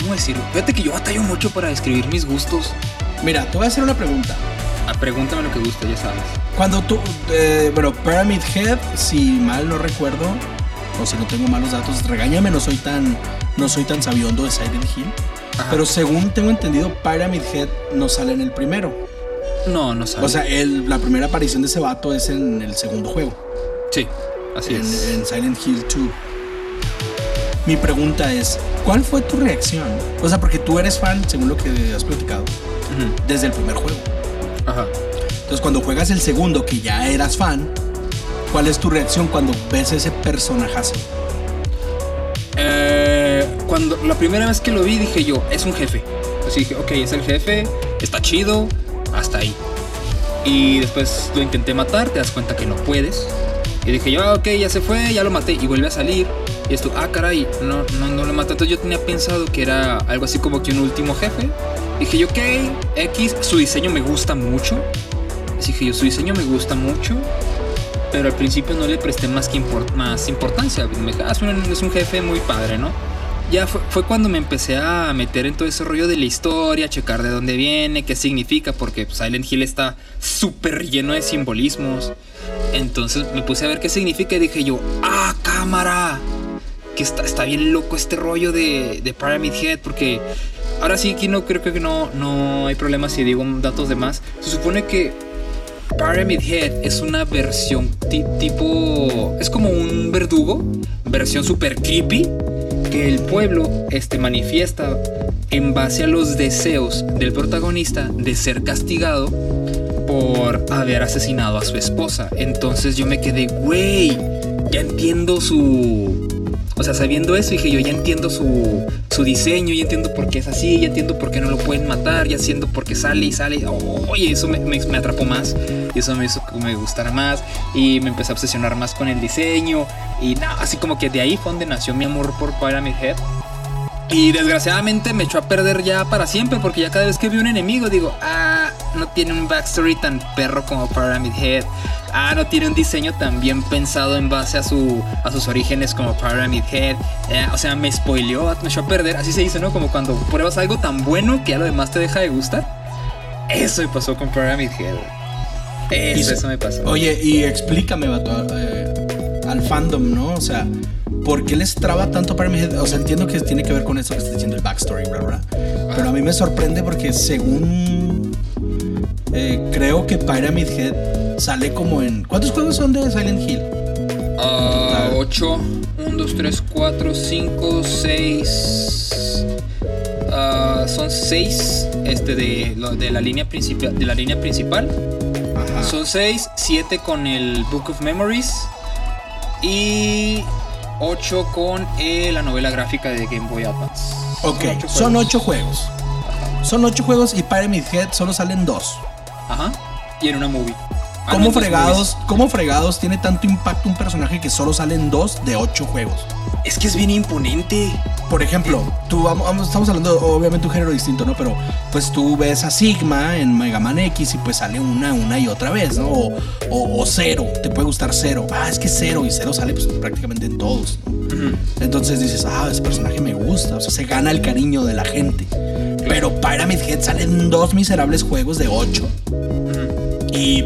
¿Cómo decirlo? Fíjate que yo batallo mucho para describir mis gustos. Mira, te voy a hacer una pregunta. Ah, pregúntame lo que guste, ya sabes. Cuando tú, eh, bueno, Pyramid Head, si mal no recuerdo, o si no tengo malos datos, regáñame, no soy tan, no soy tan sabiondo de Silent Hill. Ajá. Pero según tengo entendido, Pyramid Head no sale en el primero. No, no sabes. O sea, el- la primera aparición de ese vato es en el segundo juego, sí, así en, es. en Silent Hill 2. Mi pregunta es, ¿cuál fue tu reacción? O sea, porque tú eres fan, según lo que has platicado, desde el primer juego. Ajá. Entonces, cuando juegas el segundo, que ya eras fan, ¿cuál es tu reacción cuando ves ese personajazo? Eh, cuando la primera vez que lo vi dije yo, es un jefe. Así dije, ok, es el jefe, está chido, hasta ahí. Y después lo intenté matar, te das cuenta que no puedes. Y dije yo, ah, ok, ya se fue, ya lo maté. Y vuelve a salir. Y esto, ah, caray, no, no, no lo maté. Entonces yo tenía pensado que era algo así como que un último jefe. Dije yo, ok, X, su diseño me gusta mucho. Así dije yo, su diseño me gusta mucho. Pero al principio no le presté más, que import- más importancia. Me dije, ah, es un jefe muy padre, ¿no? Ya fue, cuando me empecé a meter en todo ese rollo de la historia, checar de dónde viene, qué significa, porque Silent Hill está súper lleno de simbolismos. Entonces me puse a ver qué significa y dije yo, ¡ah, cámara! Que está, está bien loco este rollo de, de Pyramid Head, porque ahora sí que no creo que no, no hay problema si digo datos de más. Se supone que Pyramid Head es una versión ti- tipo. Es como un verdugo, versión super creepy, que el pueblo este, manifiesta en base a los deseos del protagonista de ser castigado por haber asesinado a su esposa. Entonces yo me quedé, güey, ya entiendo su. O sea, sabiendo eso, dije yo, ya entiendo su, su diseño, ya entiendo por qué es así, ya entiendo por qué no lo pueden matar, ya entiendo por qué sale y sale. Oye, eso me, me- atrapó más y eso me hizo que me gustara más y me empecé a obsesionar más con el diseño. Y nada, así como que de ahí fue donde nació mi amor por Pyramid Head. Y desgraciadamente me echó a perder ya para siempre porque ya cada vez que vi un enemigo digo, ah, no tiene un backstory tan perro como Pyramid Head. Ah, no tiene un diseño tan bien pensado en base a, su, a sus orígenes como Pyramid Head. Eh, o sea, me spoileó, me echó a perder. Así se dice, ¿no? Como cuando pruebas algo tan bueno que ya lo demás te deja de gustar. Eso me pasó con Pyramid Head. Eso, Y eso me pasó. Oye, y explícame, vato, eh, al fandom, ¿no? O sea, ¿por qué les traba tanto Pyramid Head? O sea, entiendo que tiene que ver con eso que está diciendo el backstory, bla, bla. Pero a mí me sorprende porque según eh, creo que Pyramid Head sale como en... ¿Cuántos juegos son de Silent Hill? Ah, 8, 1, 2, 3, 4, 5, 6. ah, son 6 este, de, de, la línea principal, de la línea principal. Ajá. Son 6, 7 con el Book of Memories. Y 8 con eh, la novela gráfica de Game Boy Advance. ok, son juegos. ocho juegos. Son ocho juegos y Pyramid Head solo salen dos. Ajá. Y en una movie. Ah, ¿Cómo fregados, ¿Cómo fregados tiene tanto impacto un personaje que solo salen dos de ocho juegos? Es que es bien imponente. Por ejemplo, tú vamos, estamos hablando obviamente un género distinto, ¿no? Pero pues tú ves a Sigma en Mega Man X y pues sale una, una y otra vez, ¿no? O, o- o cero, te puede gustar cero. Ah, es que cero y cero sale pues prácticamente en todos, ¿no? Ujú. Entonces dices, ah, ese personaje me gusta, o sea, se gana el cariño de la gente. Pero Pyramid Head salen dos miserables juegos de ocho. Ujú. Y,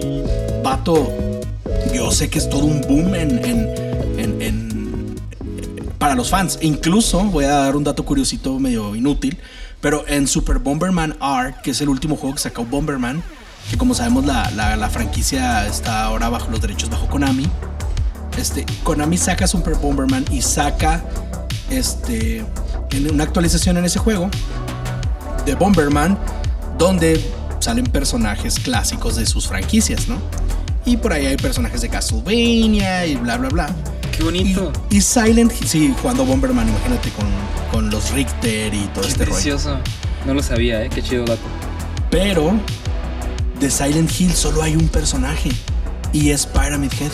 vato, yo sé que es todo un boom en, para los fans. Incluso, voy a dar un dato curiosito medio inútil, pero en Super Bomberman R, que es el último juego que sacó Bomberman, que como sabemos la franquicia está ahora bajo los derechos bajo Konami, este, Konami saca Super Bomberman y saca este, en una actualización en ese juego de Bomberman donde salen personajes clásicos de sus franquicias, ¿no? Y por ahí hay personajes de Castlevania y bla, bla, bla. Qué bonito. y Silent Hill, sí, jugando Bomberman, imagínate, con, con los Richter y todo Qué este rollo. precioso. No lo sabía, ¿eh? Qué chido dato. Pero de Silent Hill solo hay un personaje y es Pyramid Head.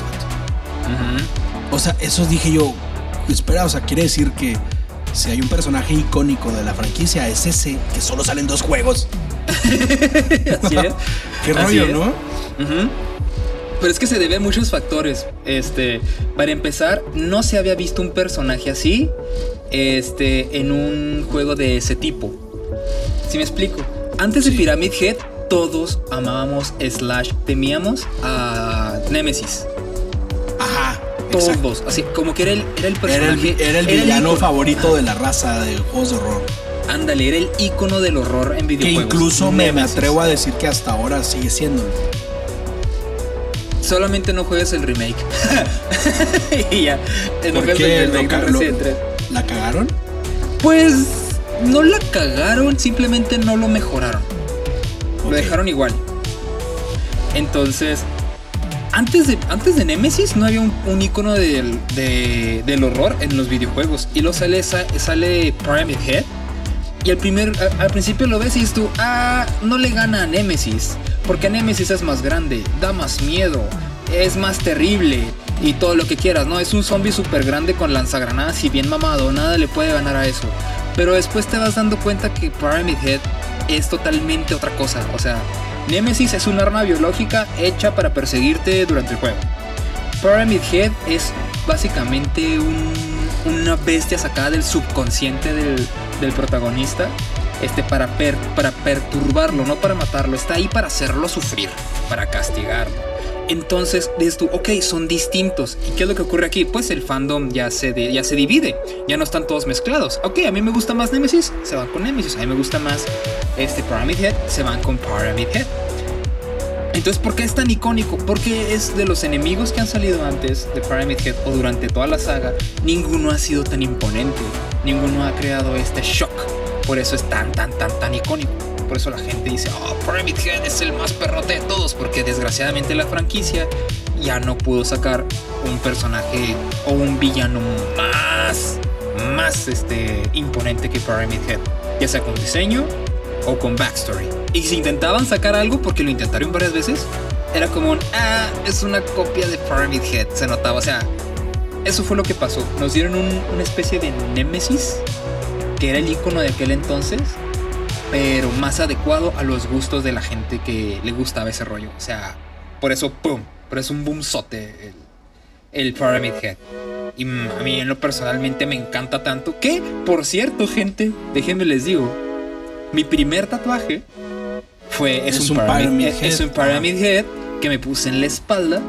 O sea, eso dije yo, espera, o sea, quiere decir que si hay un personaje icónico de la franquicia es ese, que solo salen dos juegos. Así es. Qué Así rollo, es. ¿no? Pero es que se debe a muchos factores. Este, para empezar, no se había visto un personaje así, este, en un juego de ese tipo. Si me explico. Antes de. Pyramid Head, todos amábamos slash temíamos a Nemesis. Todos, así como que era el, era el personaje. Era el, villano favorito de la raza de juegos de horror. Ándale, era el icono del horror en videojuegos. Que incluso me, atrevo a decir que hasta ahora sigue siendo. Solamente no juegues el remake. y ya. ¿Por qué? el remake ¿La cagaron? Pues no la cagaron, simplemente no lo mejoraron. Lo dejaron igual. Entonces, antes de, antes de Nemesis no había un, icono del, del, horror en los videojuegos. Y luego sale, sale Pyramid Head. Y al, primer, al, principio lo ves y dices tú, ah, no le gana a Nemesis. Porque Nemesis es más grande, da más miedo, es más terrible y todo lo que quieras, ¿no? Es un zombie súper grande con lanzagranadas y bien mamado, nada le puede ganar a eso. Pero después te vas dando cuenta que Pyramid Head es totalmente otra cosa. O sea, Nemesis es un arma biológica hecha para perseguirte durante el juego. Pyramid Head es básicamente una bestia sacada del subconsciente del, protagonista este, para, para perturbarlo, no para matarlo. Está ahí para hacerlo sufrir, para castigarlo. Entonces dices tú, ok, son distintos. ¿Y qué es lo que ocurre aquí? Pues el fandom ya se, ya se divide, ya no están todos mezclados. Ok, a mí me gusta más Nemesis, se van con Nemesis. A mí me gusta más este Pyramid Head, se van con Pyramid Head. Entonces, ¿por qué es tan icónico? Porque es de los enemigos que han salido antes de Pyramid Head o durante toda la saga, ninguno ha sido tan imponente, ninguno ha creado este shock. Por eso es tan, tan, tan, tan icónico por eso la gente dice, oh, Pyramid Head es el más perrote de todos, porque desgraciadamente la franquicia ya no pudo sacar un personaje o un villano más, más este, imponente que Pyramid Head, ya sea con diseño o con backstory. Y si intentaban sacar algo, porque lo intentaron varias veces, era como ah, es una copia de Pyramid Head, se notaba, o sea, eso fue lo que pasó. Nos dieron una especie de Nemesis, que era el icono de aquel entonces, pero más adecuado a los gustos de la gente que le gustaba ese rollo. O sea, por eso, ¡pum! Por eso un boomzote el, el Pyramid Head. Y a mí en lo personalmente me encanta tanto que, por cierto, gente, déjenme les digo, mi primer tatuaje fue es, un, Pyramid, es un Pyramid Head que me puse en la espalda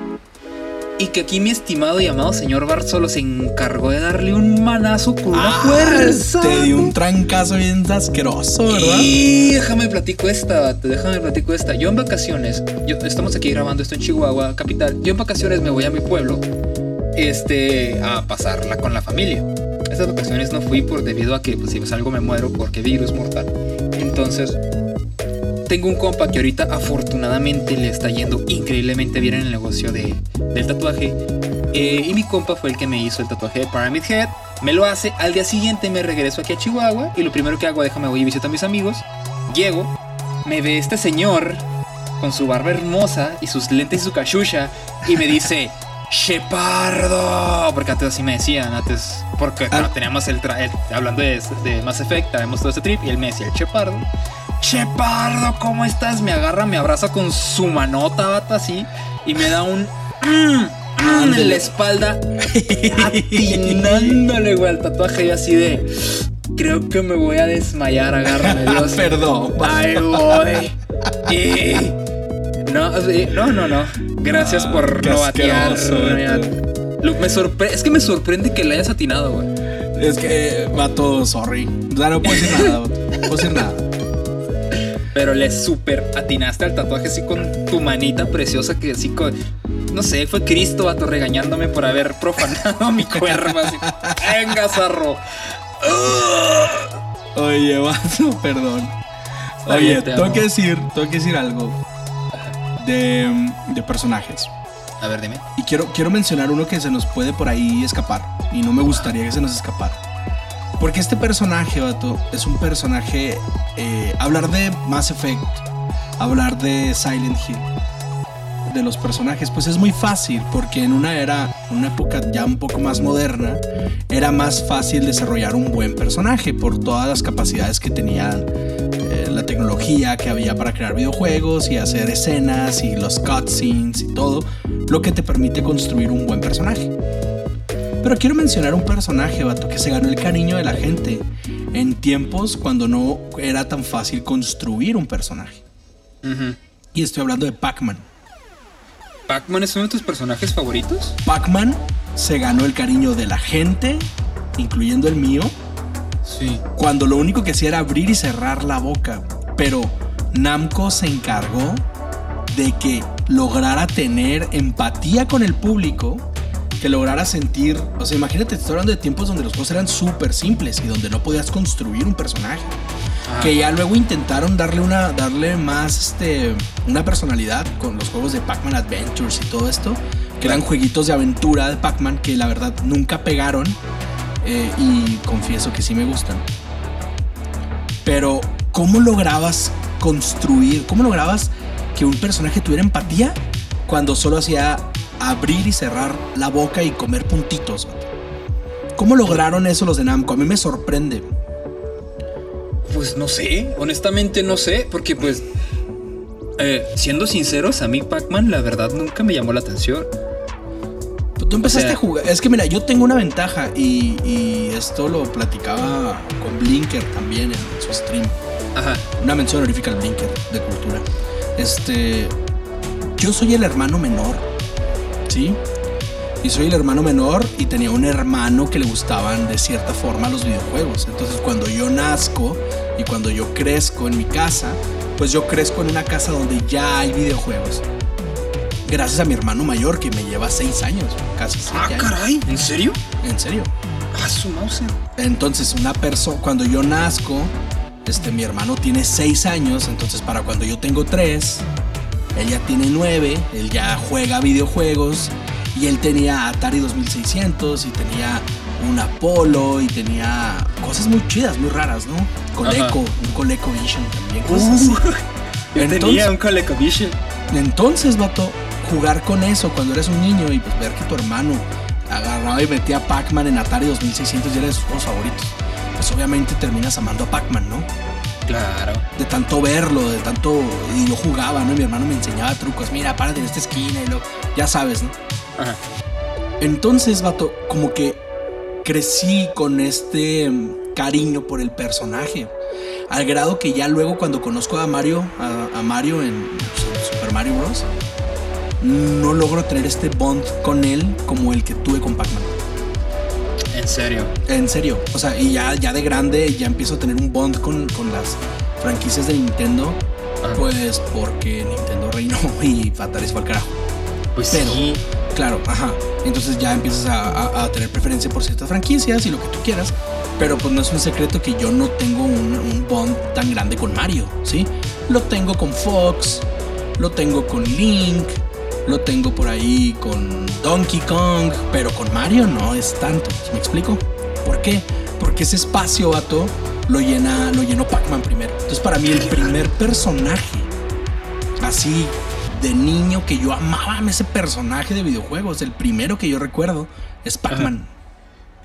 y que aquí mi estimado y amado señor Barzolo se encargó de darle un manazo con una ah, fuerza. Te dio un trancazo bien asqueroso, ¿verdad? Y déjame platico esta, déjame platico esta. Yo en vacaciones, yo, estamos aquí grabando esto en Chihuahua, capital. Yo en vacaciones me voy a mi pueblo, este, a pasarla con la familia. Estas vacaciones no fui por debido a que pues, si salgo me muero porque virus mortal. Entonces tengo un compa que ahorita afortunadamente le está yendo increíblemente bien en el negocio de, del tatuaje. Eh, y mi compa fue el que me hizo el tatuaje de Pyramid Head. Me lo hace, al día siguiente me regreso aquí a Chihuahua y lo primero que hago, déjame voy y visito a mis amigos. Llego, me ve este señor con su barba hermosa y sus lentes y su cachucha y me dice, Shepardo, porque antes así me decían, antes, porque ah. teníamos el, hablando de, de Mass Effect, tenemos todo ese trip y él me decía el Shepardo. Chepardo, ¿cómo estás? Me agarra, me abraza con su manota, bata, así, y me da un. Mm, en la espalda, atinándole, güey, al tatuaje y así de. Creo que me voy a desmayar, agárrame, Dios. Perdón. Ay, voy. No, no, no, no. Gracias por no batear. Me sorprende, es que me sorprende que le hayas atinado, güey. Es que, todo sorry. O sea, no puedo decir nada, no puedo decir nada. Pero le super atinaste al tatuaje así con tu manita preciosa que así con... No sé, fue Cristo, vato, regañándome por haber profanado mi cuerpo. Así, Venga, zarro. Oye, vato, perdón. Oye, tengo que decir, tengo que decir algo de, de personajes. A ver, dime. Y quiero, quiero mencionar uno que se nos puede por ahí escapar. Y no me gustaría que se nos escapara. Porque este personaje, vato, es un personaje. Eh, hablar de Mass Effect, hablar de Silent Hill, de los personajes, pues es muy fácil, porque en una era, una época ya un poco más moderna, era más fácil desarrollar un buen personaje por todas las capacidades que tenía eh, la tecnología que había para crear videojuegos y hacer escenas y los cutscenes y todo, lo que te permite construir un buen personaje. Pero quiero mencionar un personaje, vato, que se ganó el cariño de la gente en tiempos cuando no era tan fácil construir un personaje. Y estoy hablando de Pac-Man. ¿Pac-Man es uno de tus personajes favoritos? Pac-Man se ganó el cariño de la gente, incluyendo el mío. Sí. Cuando lo único que hacía era abrir y cerrar la boca. Pero Namco se encargó de que lograra tener empatía con el público, que lograra sentir, o sea, imagínate, estoy hablando de tiempos donde los juegos eran súper simples y donde no podías construir un personaje. Ah. Que ya luego intentaron darle una, darle más, este, una personalidad con los juegos de Pac-Man Adventures y todo esto, que eran jueguitos de aventura de Pac-Man que la verdad nunca pegaron eh, y confieso que sí me gustan. Pero, ¿cómo lograbas construir, cómo lograbas que un personaje tuviera empatía cuando solo hacía abrir y cerrar la boca y comer puntitos? ¿Cómo lograron eso los de Namco? A mí me sorprende. Pues no sé, honestamente no sé, porque pues, eh, siendo sinceros, a mí Pac-Man la verdad nunca me llamó la atención. Tú empezaste O sea- a jugar. Es que mira, yo tengo una ventaja y, y esto lo platicaba con Blinker también en su stream. Ajá. Una mención honorífica al Blinker de cultura. Este. Yo soy el hermano menor. ¿Sí? Y soy el hermano menor y tenía un hermano que le gustaban de cierta forma los videojuegos. Entonces cuando yo nazco y cuando yo crezco en mi casa, pues yo crezco en una casa donde ya hay videojuegos. Gracias a mi hermano mayor que me lleva seis años, casi siete Ah, años. caray, ¿en serio? En serio. Ah, su mouse. Entonces, una persona, cuando yo nazco, este, mi hermano tiene seis años, entonces para cuando yo tengo tres, él ya tiene nueve, él ya juega videojuegos y él tenía Atari 2600 y tenía un Apollo y tenía cosas muy chidas, muy raras, ¿no? Coleco, Ajá. un Coleco Vision también, cosas así. Uh, yo Entonces- tenía un ColecoVision. Entonces, vato, jugar con eso cuando eres un niño y pues ver que tu hermano agarraba y metía Pac-Man en Atari 2600 y era de sus juegos favoritos, pues obviamente terminas amando a Pac-Man, ¿no? Claro. De tanto verlo, de tanto. Y yo jugaba, ¿no? Y mi hermano me enseñaba trucos. Mira, párate en esta esquina y lo. Ya sabes, ¿no? Ajá. Entonces, vato, como que crecí con este mm, cariño por el personaje. Al grado que ya luego cuando conozco a Mario, a, a Mario en Su- Super Mario Bros., no logro tener este bond con él como el que tuve con Pac-Man. En serio. En serio. O sea, y ya, ya de grande ya empiezo a tener un bond con, con las franquicias de Nintendo. Ajá. Pues porque Nintendo reinó y Fatalis fue al carajo. Pues Pero, sí. claro, ajá. Entonces ya empiezas a, a- a tener preferencia por ciertas franquicias y lo que tú quieras. Pero pues no es un secreto que yo no tengo un, un bond tan grande con Mario, ¿sí? Lo tengo con Fox, lo tengo con Link, lo tengo por ahí con Donkey Kong, pero con Mario no es tanto. ¿Me explico? ¿Por qué? Porque ese espacio, vato, lo llena, lo llenó Pac-Man primero. Entonces para mí el primer personaje así de niño que yo amaba ese personaje de videojuegos. El primero que yo recuerdo es Pac-Man.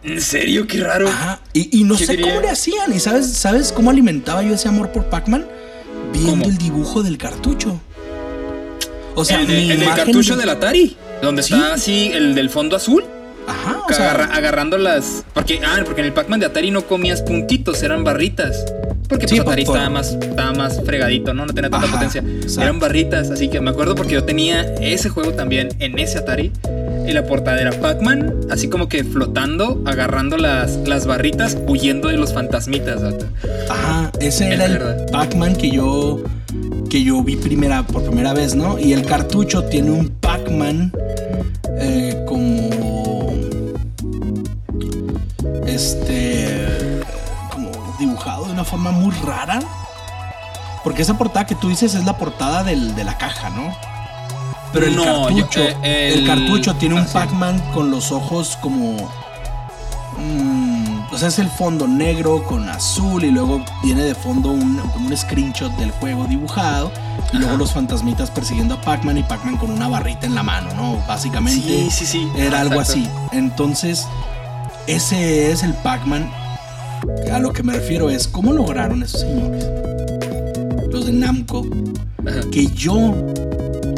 En serio, qué raro. Ajá. Y, y no ¿Qué sé diría? cómo le hacían. ¿Y sabes, sabes cómo alimentaba yo ese amor por Pac-Man? Viendo ¿Cómo? el dibujo del cartucho. O sea, el, cartucho de- del Atari. Donde Sí. está así el del fondo azul. Ajá, o sea, agarra- agarrando las. Porque, ah, porque en el Pac-Man de Atari no comías puntitos, eran barritas. Porque pues Sí, Atari por- estaba más, estaba más fregadito, ¿no? No tenía tanta Ajá, potencia. exacto. Eran barritas. Así que me acuerdo porque yo tenía ese juego también en ese Atari. Y la portada era Pac-Man, así como que flotando, agarrando las, las barritas, huyendo de los fantasmitas. Ajá, ese Es era el. Pac-Man que yo que yo vi primera por primera vez, ¿no? Y el cartucho tiene un Pac-Man eh, como este como dibujado de una forma muy rara. Porque esa portada que tú dices es la portada del- de la caja, ¿no? Pero el No, yo- cartucho, eh, el, el- cartucho tiene un ah, sí. Pac-Man con los ojos como Mm, o sea, es el fondo negro con azul y luego viene de fondo un, como un screenshot del juego dibujado y luego los fantasmitas persiguiendo a Pac-Man y Pac-Man con una barrita en la mano, ¿no? Básicamente Sí, sí, sí. era algo Exacto. así. Entonces, ese es el Pac-Man. A lo que me refiero es cómo lograron esos señores, los de Namco, Ajá. que yo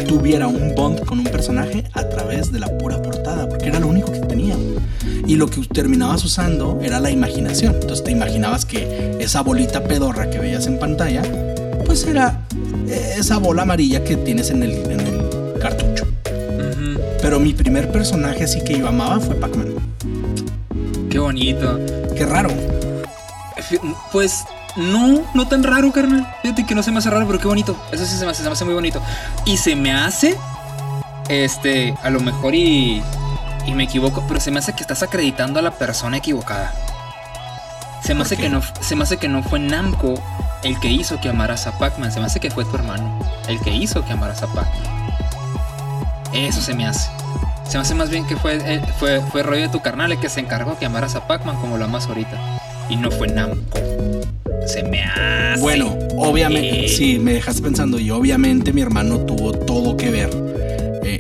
tuviera un bond con un personaje a través de la pura portada, porque era lo único que tenía. Y lo que terminabas usando era la imaginación. Entonces te imaginabas que esa bolita pedorra que veías en pantalla, pues era esa bola amarilla que tienes en el, en el cartucho. Pero mi primer personaje así que yo amaba fue Pac-Man. Qué bonito. Qué raro. Pues no, no tan raro, carnal. Fíjate que no se me hace raro, pero qué bonito. Eso sí se me hace, se me hace muy bonito. Y se me hace, este, a lo mejor y, y me equivoco, pero se me hace que estás acreditando a la persona equivocada. Se me hace que no, se me hace que no fue Namco el que hizo que amaras a Pac-Man. Se me hace que fue tu hermano el que hizo que amaras a Pac-Man. Eso se me hace. Se me hace más bien que fue, eh, fue, fue rollo de tu carnal el que se encargó que amaras a Pac-Man como lo amas ahorita. Y no fue Namco. Se me hace. Bueno, obviamente, sí, me dejaste pensando. Y obviamente mi hermano tuvo todo que ver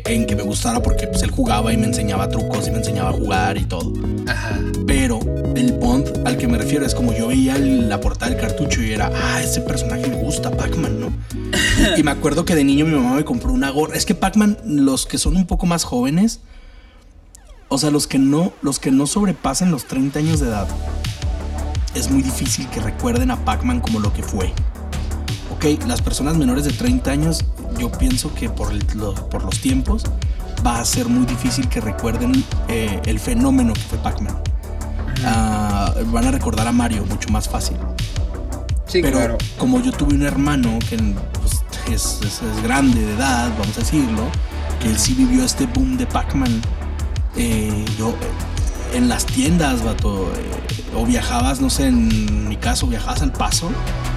en que me gustara porque pues, él jugaba y me enseñaba trucos y me enseñaba a jugar y todo. Ajá. Pero el Bond al que me refiero es como yo veía la portada del cartucho y era, ah, ese personaje me gusta, Pac-Man, ¿no? y me acuerdo que de niño mi mamá me compró una gorra. Es que Pac-Man, los que son un poco más jóvenes, o sea, los que no, los que no sobrepasan los 30 años de edad, es muy difícil que recuerden a Pac-Man como lo que fue. Ok, las personas menores de 30 años, yo pienso que por, por los tiempos va a ser muy difícil que recuerden eh, el fenómeno que fue Pac-Man. Ah, van a recordar a Mario mucho más fácil. Sí, Pero claro. como yo tuve un hermano que pues, es, es, grande de edad, vamos a decirlo, que él sí vivió este boom de Pac-Man, eh, yo en las tiendas, vato, eh, o viajabas, no sé, en mi caso, viajabas al paso,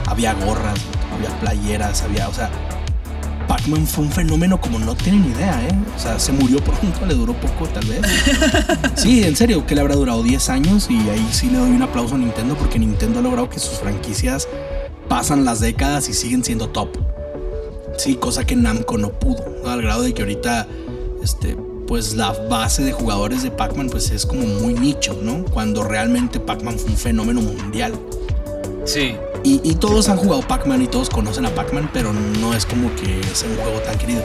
había gorras, había playeras, había, o sea, Pac-Man fue un fenómeno como no tienen idea, ¿eh? O sea, se murió pronto, le duró poco tal vez. Sí, en serio, que le habrá durado 10 años y ahí sí le doy un aplauso a Nintendo porque Nintendo ha logrado que sus franquicias pasan las décadas y siguen siendo top. Sí, cosa que Namco no pudo, al grado de que ahorita, este, pues la base de jugadores de Pac-Man pues es como muy nicho, ¿no? Cuando realmente Pac-Man fue un fenómeno mundial. Sí. Y, todos han jugado Pac-Man y todos conocen a Pac-Man, pero no es como que sea un juego tan querido.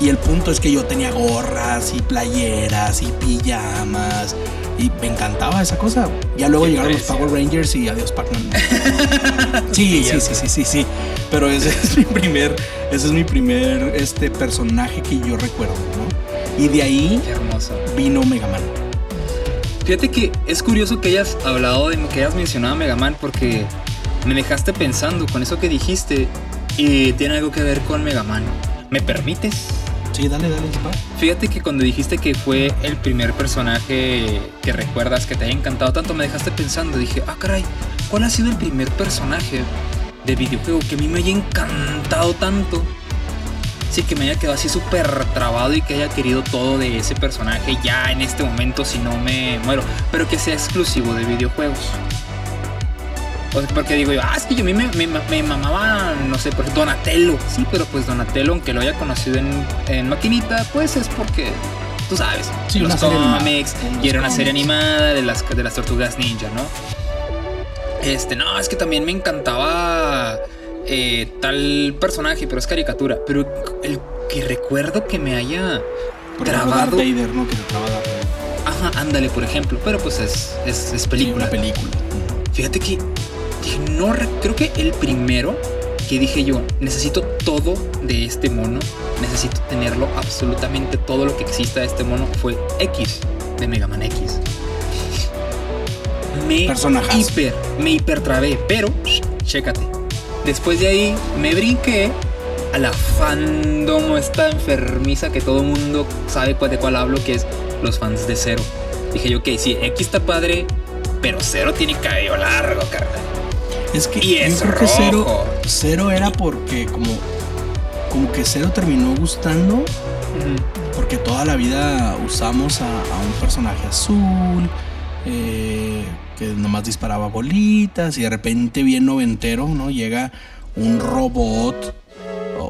Y el punto es que yo tenía gorras y playeras y pijamas y me encantaba esa cosa. Ya luego llegaron los Power Rangers y adiós Pac-Man. sí, sí, sí, sí, sí, sí. Pero ese es mi primer, ese es mi primer este personaje que yo recuerdo, ¿no? Y de ahí vino Mega Man. Fíjate que es curioso que hayas hablado de que hayas mencionado a Mega Man porque me dejaste pensando con eso que dijiste y tiene algo que ver con Mega Man. ¿Me permites? Sí, dale, dale, Fíjate que cuando dijiste que fue el primer personaje que recuerdas que te haya encantado tanto, me dejaste pensando. Dije, ah, caray, ¿cuál ha sido el primer personaje de videojuego que a mí me haya encantado tanto? Sí, que me haya quedado así súper trabado y que haya querido todo de ese personaje ya en este momento si no me muero. Pero que sea exclusivo de videojuegos porque digo yo, ah, es que yo a mí me, mamaba, no sé, por ejemplo, Donatello. Sí, pero pues Donatello, aunque lo haya conocido en, maquinita, pues es porque, tú sabes, sí, los cómics, y era una serie animada de las, de las tortugas ninja, ¿no? Este, no, es que también me encantaba eh, tal personaje, pero es caricatura. Pero el que recuerdo que me haya trabado. Vader, ¿no? Que se Ajá, ándale, por ejemplo. Pero pues es, es, es película. una película. Fíjate que no, creo que el primero que dije yo, necesito todo de este mono, necesito tenerlo absolutamente todo lo que exista de este mono fue X de Mega Man X. Me hiper, me hipertrabé, pero chécate. Después de ahí me brinqué a la fandom esta enfermiza que todo mundo sabe de cuál hablo, que es los fans de Zero. Dije yo, ok, sí, X está padre, pero Zero tiene cabello largo, carnal. Es que yo creo que cero, era porque como, como que cero terminó gustando. Porque toda la vida usamos a, un personaje azul. Eh, que nomás disparaba bolitas. Y de repente bien noventero, ¿no? Llega un robot. O,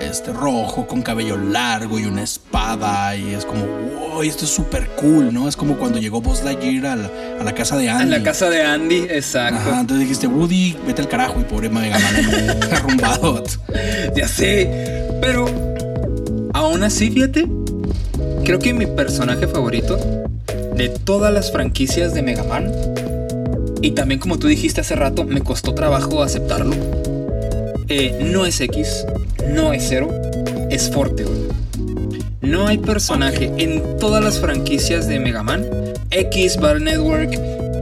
este rojo con cabello largo y una espada y es como, wow, esto es súper cool, ¿no? Es como cuando llegó Buzz Lightyear a la, a la casa de Andy. En la casa de Andy, exacto. Ajá, entonces dijiste, Woody, vete al carajo y pobre Mega Man arrumbado. ya sé, pero aún así, fíjate, creo que mi personaje favorito de todas las franquicias de Mega Man, y también como tú dijiste hace rato, me costó trabajo aceptarlo, eh, no es X, no es Zero, es Forte, güey. No hay personaje en todas las franquicias de Mega Man, X, Battle Network,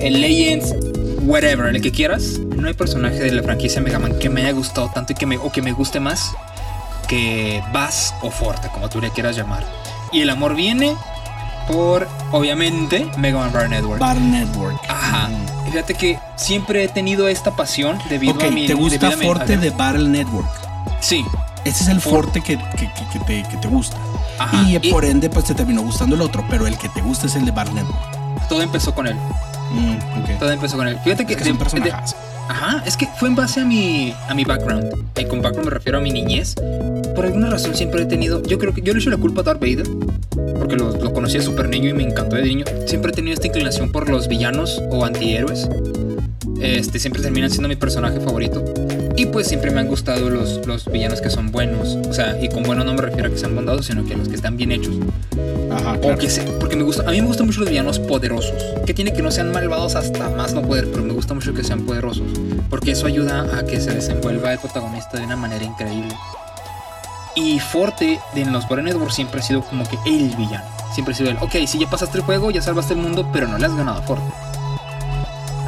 el Legends, whatever, el que quieras, no hay personaje de la franquicia Mega Man que me haya gustado tanto y que me, o que me guste más que Bass o Forte, como tú le quieras llamar. Y el amor viene por, obviamente, Mega Man Battle Network. Battle Network. Ajá. Fíjate que siempre he tenido esta pasión debido a mi. ¿te gusta Forte de Battle Network? Sí. Ese es el For- Forte que, que- te, que te gusta. Ajá. Y, Y- por ende, pues te terminó gustando el otro, pero el que te gusta es el de Battle Network. Todo empezó con él. Mm. Todo empezó con él. Fíjate que. Es que de- de- personajazo. Ajá, es que fue en base a mi, a mi background. Y con background me refiero a mi niñez. Por alguna razón siempre he tenido. Yo creo que yo le echo la culpa a Darth Vader. Porque lo, lo conocí de súper niño y me encantó de niño. Siempre he tenido esta inclinación por los villanos o antihéroes. Este, siempre terminan siendo mi personaje favorito. Y pues siempre me han gustado los, los villanos que son buenos. O sea, y con bueno no me refiero a que sean bondados, sino que los que están bien hechos. Ajá, O claro. que se- porque me gusta, a mí me gustan mucho los villanos poderosos. Que tiene que no sean malvados hasta más no poder, pero me gusta mucho que sean poderosos. Porque eso ayuda a que se desenvuelva el protagonista de una manera increíble. Y Forte en los Battle Network siempre ha sido como que el villano. Siempre ha sido el, ok, si ya pasaste el juego, ya salvaste el mundo, pero no le has ganado a Forte.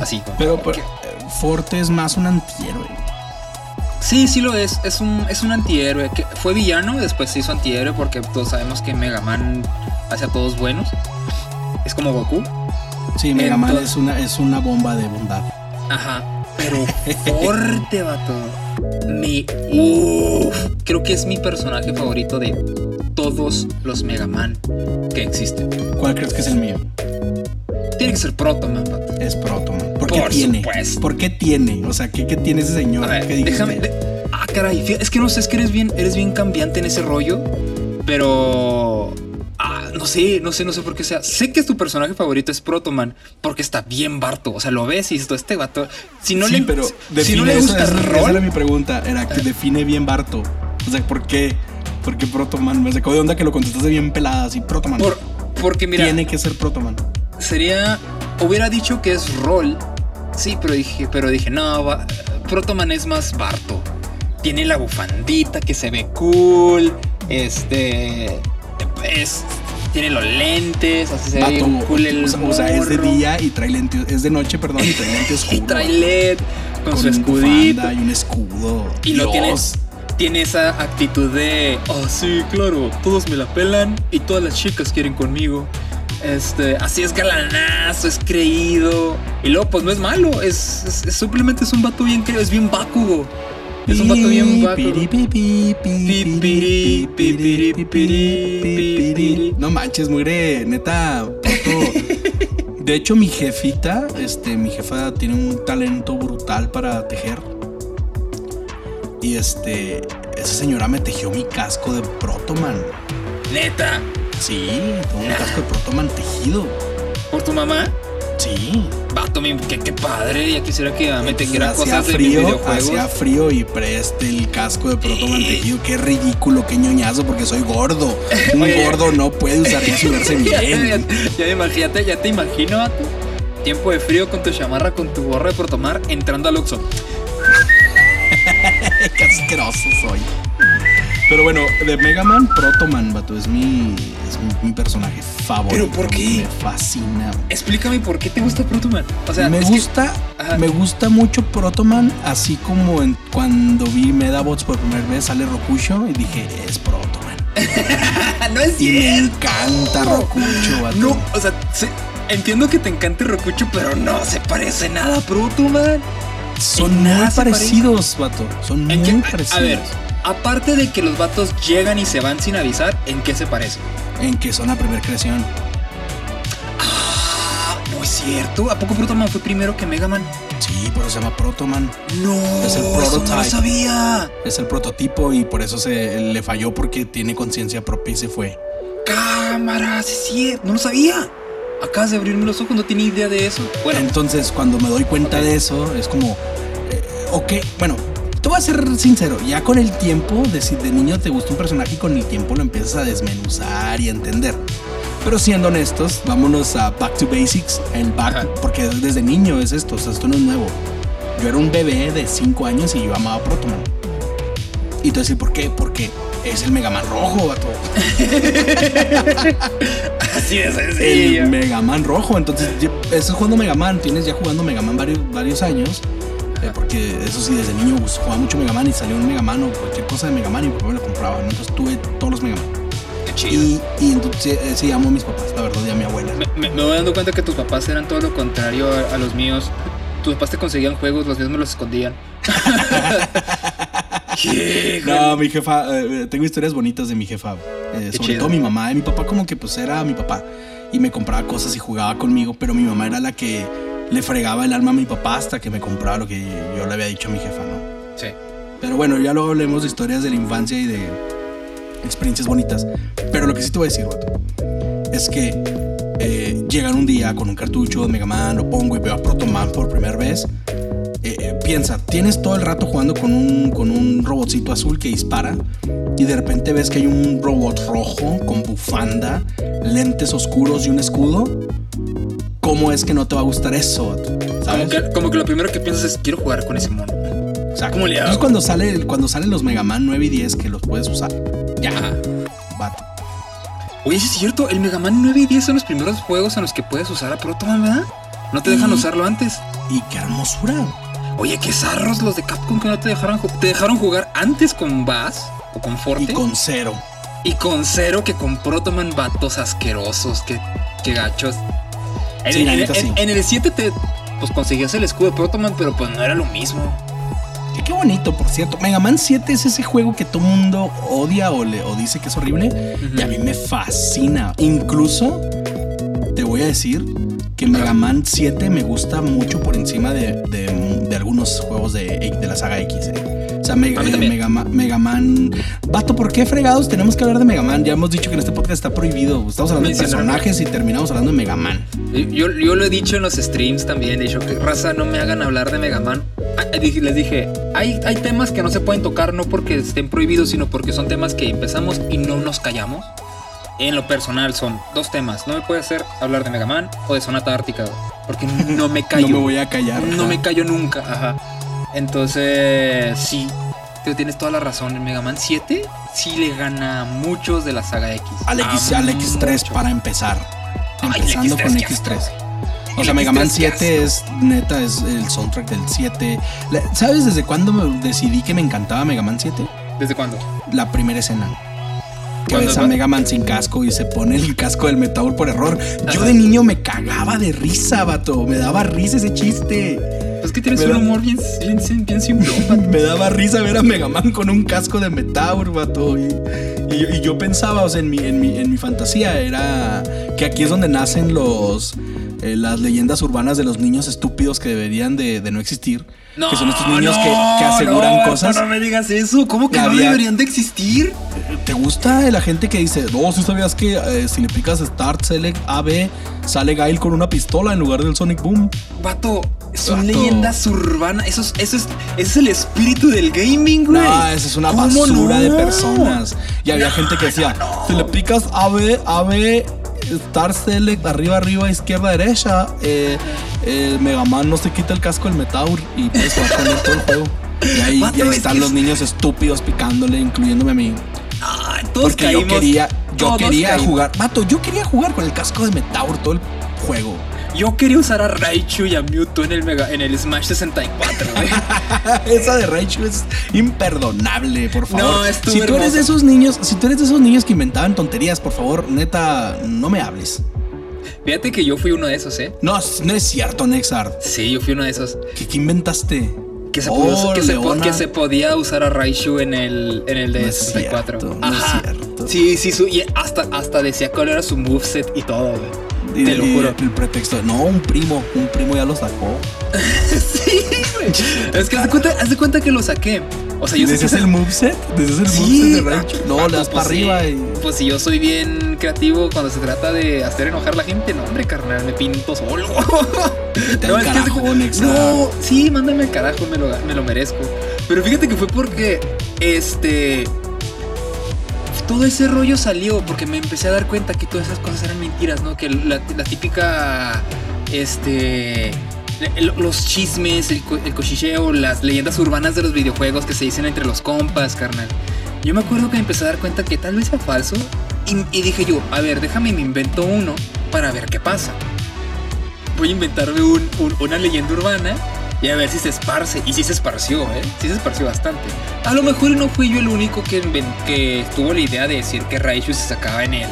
Así. Pero, como pero, que- eh, Forte es más un antihéroe. Sí, sí lo es. Es un, es un antihéroe. Que fue villano, después se hizo antihéroe porque todos sabemos que Mega Man hace a todos buenos. Es como Goku. Sí, Mega Man es una, es una bomba de bondad. Ajá. Pero fuerte, vato. Mi. Uf. Creo que es mi personaje favorito de todos los Mega Man que existen. ¿Cuál crees que es el mío? Tiene que ser Proto Man, vato. Es Protoman. ¿Por qué Por tiene? supuesto. ¿Por qué tiene? O sea, ¿qué, qué tiene ese señor? A ver, ¿Qué dices déjame. de- ah, caray. Es que no sé, es que eres bien, eres bien cambiante en ese rollo. Pero. Ah, no sé, no sé, no sé por qué sea. Sé que tu personaje favorito es Protoman porque está bien barto. O sea, lo ves y dices, este vato. Si no sí, le, pero si no le gusta esa, el esa rol, era mi pregunta. Era que define bien Barto. O sea, ¿por qué? ¿Por qué Protoman? Me sacó de onda que lo contestaste bien pelada, así Protoman. por- porque mira, Tiene que ser Protoman. Sería. Hubiera dicho que es rol. Sí, pero dije, pero dije, no, va- Protoman es más barto. Tiene la bufandita que se ve cool. Este. Es. Tiene los lentes, así se ve cool el o, sea, es de día y trae lentes, es de noche, perdón, y trae lentes Y trae LED con, su un escudito. y un escudo. Y lo tiene, Dios. tiene esa actitud de, oh sí, claro, todos me la pelan y todas las chicas quieren conmigo. Este, así es galanazo, es creído. Y luego, pues no es malo, es, es- es- simplemente es un vato bien creído, es bien Bakugo. Es un vato bien Bakugo. No manches, mugre, neta. De hecho, mi jefita, este, mi jefa tiene un talento brutal para tejer. Y este, esa señora me tejió mi casco de Protoman. Neta, Sí, un casco de Protoman tejido. por tu mamá. Sí. Vato, mi- qué, qué padre. Ya quisiera que me Hacía cosas de frío, videojuegos. hacía frío y preste el casco de tejido. Qué ridículo, qué ñoñazo, porque soy gordo. Un Oye. gordo no puede usar y verse bien. ya, ya, imagínate, ya te imagino, vato. Tiempo de frío con tu chamarra, con tu gorra de Protomar, entrando al Oxxo. Qué asqueroso soy. Pero bueno, de Mega Man, Protoman, vato, es mi, es mi, mi personaje favorito. ¿Pero por qué? Me fascina. Explícame por qué te gusta Protoman. O sea, me que- gusta, me gusta mucho Protoman, así como en- cuando vi Medabots por primera vez sale Rokusho y dije, es Protoman. no es Y me encanta Rokucho, vato. No, o sea, se- entiendo que te encante Rokucho, pero no se parece nada a Protoman. Son muy parecidos, vato. Son ¿En muy parecidos. a ver, aparte de que los vatos llegan y se van sin avisar, ¿en qué se parecen? En que son la primera creación. Ah, no es cierto. ¿A poco Protoman fue primero que Mega Man? Sí, por eso se llama Protoman. No, Es el eso no lo sabía. Es el prototipo y por eso se le falló porque tiene conciencia propia y se fue. Cámara, sí es cierto. No lo sabía. Acabas de abrirme los ojos, no tenía idea de eso. Bueno, Entonces, cuando me doy cuenta de eso, es como, eh, ok, bueno, te voy a ser sincero, ya con el tiempo, de si de niño te gusta un personaje y con el tiempo lo empiezas a desmenuzar y a entender. Pero siendo honestos, vámonos a Back to Basics, el back, Ajá. porque desde niño es esto, o sea, esto no es nuevo. Yo era un bebé de 5 años y yo amaba Protoman. Y tú decís, ¿por qué? Porque es el Mega Man rojo, vato. Así El sencillo. Mega Man rojo. Entonces, estás jugando Mega Man, tienes ya jugando Mega Man varios, varios años. Eh, porque eso sí, desde niño pues, jugaba mucho Mega Man y salió un Mega Man o cualquier cosa de Mega Man y mi papá me lo compraba. ¿no? Entonces tuve todos los Mega Man. Qué chido. Y, y entonces eh, sí, amo a mis papás, la verdad, y a mi abuela. Me, me- me voy dando cuenta que tus papás eran todo lo contrario a, a los míos. Tus papás te conseguían juegos, los míos me los escondían. No, mi jefa, eh, tengo historias bonitas de mi jefa. eh, sobre chido. todo mi mamá. eh, Mi papá como que pues era mi papá y me compraba cosas y jugaba conmigo, pero mi mamá era la que le fregaba el alma a mi papá hasta que me compraba lo que yo le había dicho a mi jefa, ¿no? Sí. Pero bueno, ya luego hablemos de historias de la infancia y de experiencias bonitas. Pero lo que sí te voy a decir, vato, es que eh, llegan un día con un cartucho de Mega Man, lo pongo y veo a Proto Man por primera vez. Eh, eh, piensa, tienes todo el rato jugando con un, con un robotcito azul que dispara y de repente ves que hay un robot rojo con bufanda, lentes oscuros y un escudo. ¿Cómo es que no te va a gustar eso? Como que, como que lo primero que piensas es quiero jugar con ese mono. Exacto. ¿cómo le hago? Entonces cuando, sale, cuando salen los Mega Man 9 y 10 que los puedes usar, ya, vato. Oye, sí es cierto, el Mega Man 9 y 10 son los primeros juegos en los que puedes usar a Proto Man, ¿verdad? No te dejan Y- usarlo antes. Y qué hermosura. Oye, qué zarros los de Capcom que no te dejaron ju- Te dejaron jugar antes con Bass o con Forte Y con cero. y con Zero que con Proto Man vatos asquerosos, que, que gachos. En, Sí, la en- neta, en- sí. en el 7 te pues conseguías el escudo de Proto Man, pero pues no era lo mismo. Qué bonito, por cierto. Mega Man 7 es ese juego que todo mundo odia o, le, o dice que es horrible. Y a mí me fascina. Incluso te voy a decir que Mega Man 7 me gusta mucho por encima de, de- de algunos juegos de, de la saga X. eh. Sea, Mega, eh. Mega, Mega Man. Vato, ¿por qué fregados tenemos que hablar de Mega Man? Ya hemos dicho que en este podcast está prohibido. Estamos hablando de personajes y terminamos hablando de Mega Man. Yo, yo lo he dicho en los streams también, he dicho que raza no me hagan hablar de Mega Man. Ah, dije- les dije, hay, hay temas que no se pueden tocar no porque estén prohibidos, sino porque son temas que empezamos y no nos callamos. En lo personal son dos temas. No me puede hacer hablar de Mega Man o de Sonata Ártica, porque no me callo. No me voy a callar. No ajá. me callo nunca, ajá. Entonces, sí, tú tienes toda la razón. El Mega Man 7 sí le gana a muchos de la saga X. Al, X, al X3 muchos. para empezar. Ay, Empezando X3, con qué X3. asco. O sea, Mega Man X3, qué 7 es neta, es el soundtrack del 7. La- ¿Sabes desde cuándo me decidí que me encantaba Mega Man 7? ¿Desde cuándo? La primera escena. Que ¿Cuándo, ves a? Mega Man sin casco y se pone el casco del Metaur por error. Yo de niño me cagaba de risa, vato. Me daba risa ese chiste. Es que tienes ¿Verdad? un humor bien, bien, bien simplón. Me daba risa ver a Mega Man con un casco de Metaur, vato. Y, y- y yo pensaba, o sea, en mi, en, mi, en mi fantasía era que aquí es donde nacen los eh, las leyendas urbanas de los niños estúpidos que deberían de, de no existir. que son estos niños que, que aseguran no, cosas. No me digas eso. ¿Cómo que no Había- deberían de existir? ¿Te gusta la gente que dice, no, si sabías que eh, si le picas Start Select AB, sale Gail con una pistola en lugar del Sonic Boom? Vato, son leyendas urbanas. Eso es, eso es, el espíritu del gaming, güey. No, esa es una ¿Cómo basura no? de personas. Y había gente que decía, si le picas AB, AB, Star Select, arriba, arriba, izquierda, derecha, eh, eh, Mega Man no se quita el casco del Metaur y puedes jugar con él todo el juego. Y ahí, y están los niños estúpidos picándole, incluyéndome a mí. Ay, todos Porque caímos. yo quería, yo todos quería caímos. jugar. Vato, yo quería jugar con el casco de Metaur todo el juego. Yo quería usar a Raichu y a Mewtwo en el, Mega, en el Smash 64, güey. Esa de Raichu es imperdonable, por favor. No, estuvo si tú eres de esos niños, si tú eres de esos niños que inventaban tonterías, por favor, neta, no me hables. Fíjate que yo fui uno de esos, ¿eh? No, no es cierto, Nexard. Sí, yo fui uno de esos. ¿Qué, qué inventaste? Que se, Oh, podía, que, se, que podía usar a Raichu en el, en el de No es 64. cierto, no es cierto. Sí, sí, su- y hasta, hasta decía cuál era su moveset y todo, güey. Y- Te lo juro. El pretexto, no, un primo, un primo ya lo sacó. sí, güey. Es que haz de, cuenta, haz de cuenta que lo saqué. O sea, yo sé que ¿Deseas se- el moveset? ¿Deseas el Sí, moveset de Raichu? No, vato, le das pues para arriba y. Pues si yo soy bien creativo cuando se trata de hacer enojar a la gente, no, hombre, carnal, me pinto solo. No, es carajo, no, sí, mándame al carajo, me lo, me lo merezco. Pero fíjate que fue porque, este, todo ese rollo salió porque me empecé a dar cuenta que todas esas cosas eran mentiras, ¿no? Que la, típica, este, los chismes, el, cochicheo, las leyendas urbanas de los videojuegos que se dicen entre los compas, carnal. Yo me acuerdo que empecé a dar cuenta que tal vez sea falso y, dije yo, a ver, déjame me invento uno para ver qué pasa. Voy a inventarme una leyenda urbana y a ver si se esparce. Y si se esparció, ¿eh? Sí se esparció bastante. A lo mejor no fui yo el único que, que tuvo la idea de decir que Raichu se sacaba en él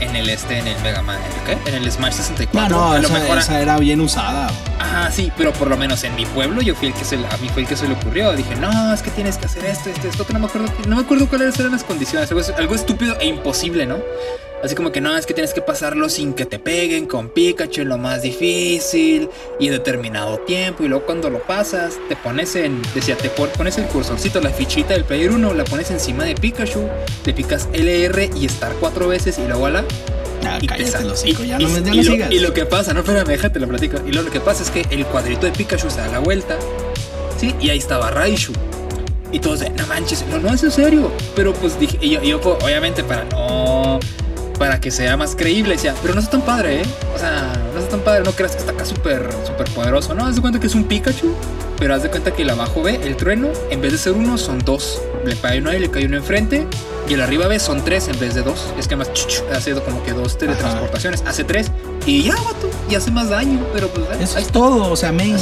en el este, en el Mega Man, ¿qué? En el Smash 64. No, no, esa, esa, era bien usada. Ajá, sí, pero por lo menos en mi pueblo yo fui el que se, a mí fue el que se le ocurrió. Dije, no, es que tienes que hacer esto, esto, esto, que no me acuerdo, no me acuerdo cuáles eran las condiciones. Algo, algo estúpido e imposible, ¿no? Así como que no, es que tienes que pasarlo sin que te peguen con Pikachu en lo más difícil y en determinado tiempo. Y luego cuando lo pasas, te pones en, decía, te pones el cursorcito, la fichita del Player 1, la pones encima de Pikachu, te picas LR y estar cuatro veces y luego la Ah, y cállate los y, ya no me, y, lo, y, lo, que pasa, no, espérame, déjate lo platico. Y lo, que pasa es que el cuadrito de Pikachu se da la vuelta, ¿sí? Y ahí estaba Raichu. Y todos de, no manches, no, no es en serio. Pero pues dije, y yo, yo obviamente para no para que sea más creíble. Decía, pero no es tan padre, ¿eh? O sea, no es tan padre, no creas que está acá súper, súper poderoso. No, haz de cuenta que es un Pikachu, pero haz de cuenta que el abajo ve, el trueno, en vez de ser uno, son dos. Le cae uno ahí, le cae uno enfrente. Y el arriba ve, son tres en vez de dos. Es que más hace como que dos teletransportaciones. Hace tres. Y ya, vato, y hace más daño. Pero pues, Eso es todo, o sea, me.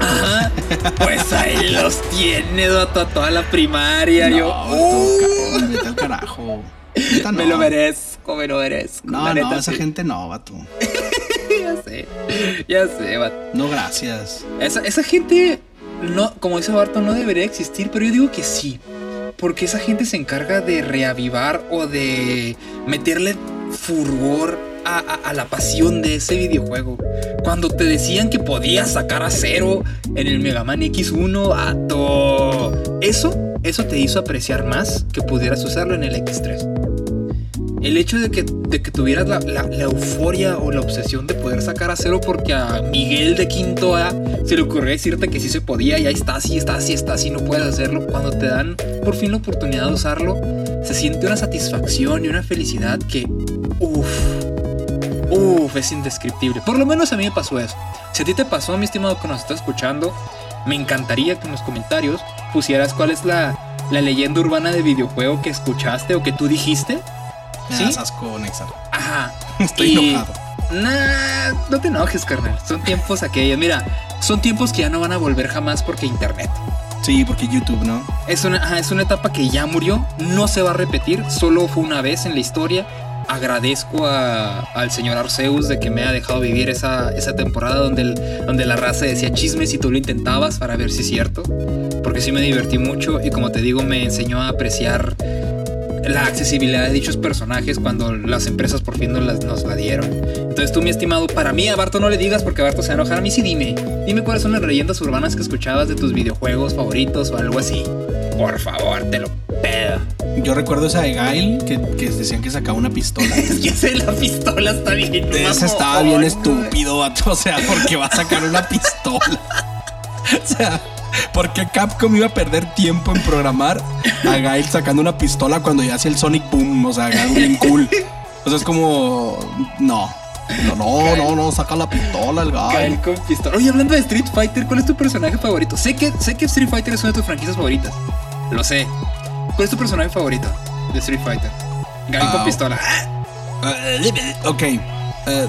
Ajá. Pues ahí los tiene, vato, toda la primaria. yo. Uh. carajo. Me lo merezco, lo merezco. No, no, esa gente no, vato. ya sé, ya sé, vato. No, gracias. Esa, esa gente, no, como dice Barto, no debería existir, pero yo digo que sí. Porque esa gente se encarga de reavivar o de meterle furor a, a, la pasión de ese videojuego. Cuando te decían que podías sacar a cero en el Mega Man X1, a todo. Eso, eso te hizo apreciar más que pudieras usarlo en el X3 el hecho de que, de que tuvieras la, euforia o la obsesión de poder sacar a cero porque a Miguel de Quinto A se le ocurrió decirte que sí se podía y ahí está, sí está, sí está, sí no puedes hacerlo. Cuando te dan por fin la oportunidad de usarlo, se siente una satisfacción y una felicidad que, uff, uff, es indescriptible. Por lo menos a mí me pasó eso. Si a ti te pasó, mi estimado que nos está escuchando, me encantaría que en los comentarios pusieras cuál es la, la leyenda urbana de videojuego que escuchaste o que tú dijiste me ¿Sí? das asco, Nexar. Ajá. Estoy enojado. Nah, no te enojes, carnal. Son tiempos aquellos. Mira, son tiempos que ya no van a volver jamás porque internet. Sí, porque YouTube, ¿no? Es una, es una etapa que ya murió, no se va a repetir, solo fue una vez en la historia. Agradezco al señor Arceus de que me ha dejado vivir esa, esa temporada donde, donde la raza decía chismes y tú lo intentabas para ver si es cierto. Porque sí me divertí mucho y como te digo me enseñó a apreciar la accesibilidad de dichos personajes cuando las empresas por fin nos, las, nos la dieron. Entonces tú, mi estimado, para mí a Barto no le digas porque Barto se va a enojar. A mí sí dime. Dime cuáles son las leyendas urbanas que escuchabas de tus videojuegos favoritos o algo así. Por favor, te lo pedo. Yo recuerdo esa de Gail que, que decían que sacaba una pistola. ya sé, la pistola está bien. Esa estaba bien estúpido, vato. O sea, porque va a sacar una pistola. o sea. ¿Por qué Capcom iba a perder tiempo en programar a Gail sacando una pistola cuando ya hacía el Sonic Boom? O sea, algo bien cool. O sea, es como. No. No, no, no, no, saca la pistola el Gail. Gail con pistola. Oye, hablando de Street Fighter, ¿cuál es tu personaje favorito? Sé que, sé que Street Fighter es una de tus franquicias favoritas. Lo sé. ¿Cuál es tu personaje favorito de Street Fighter? Gail con ah, pistola. Ok. Eh,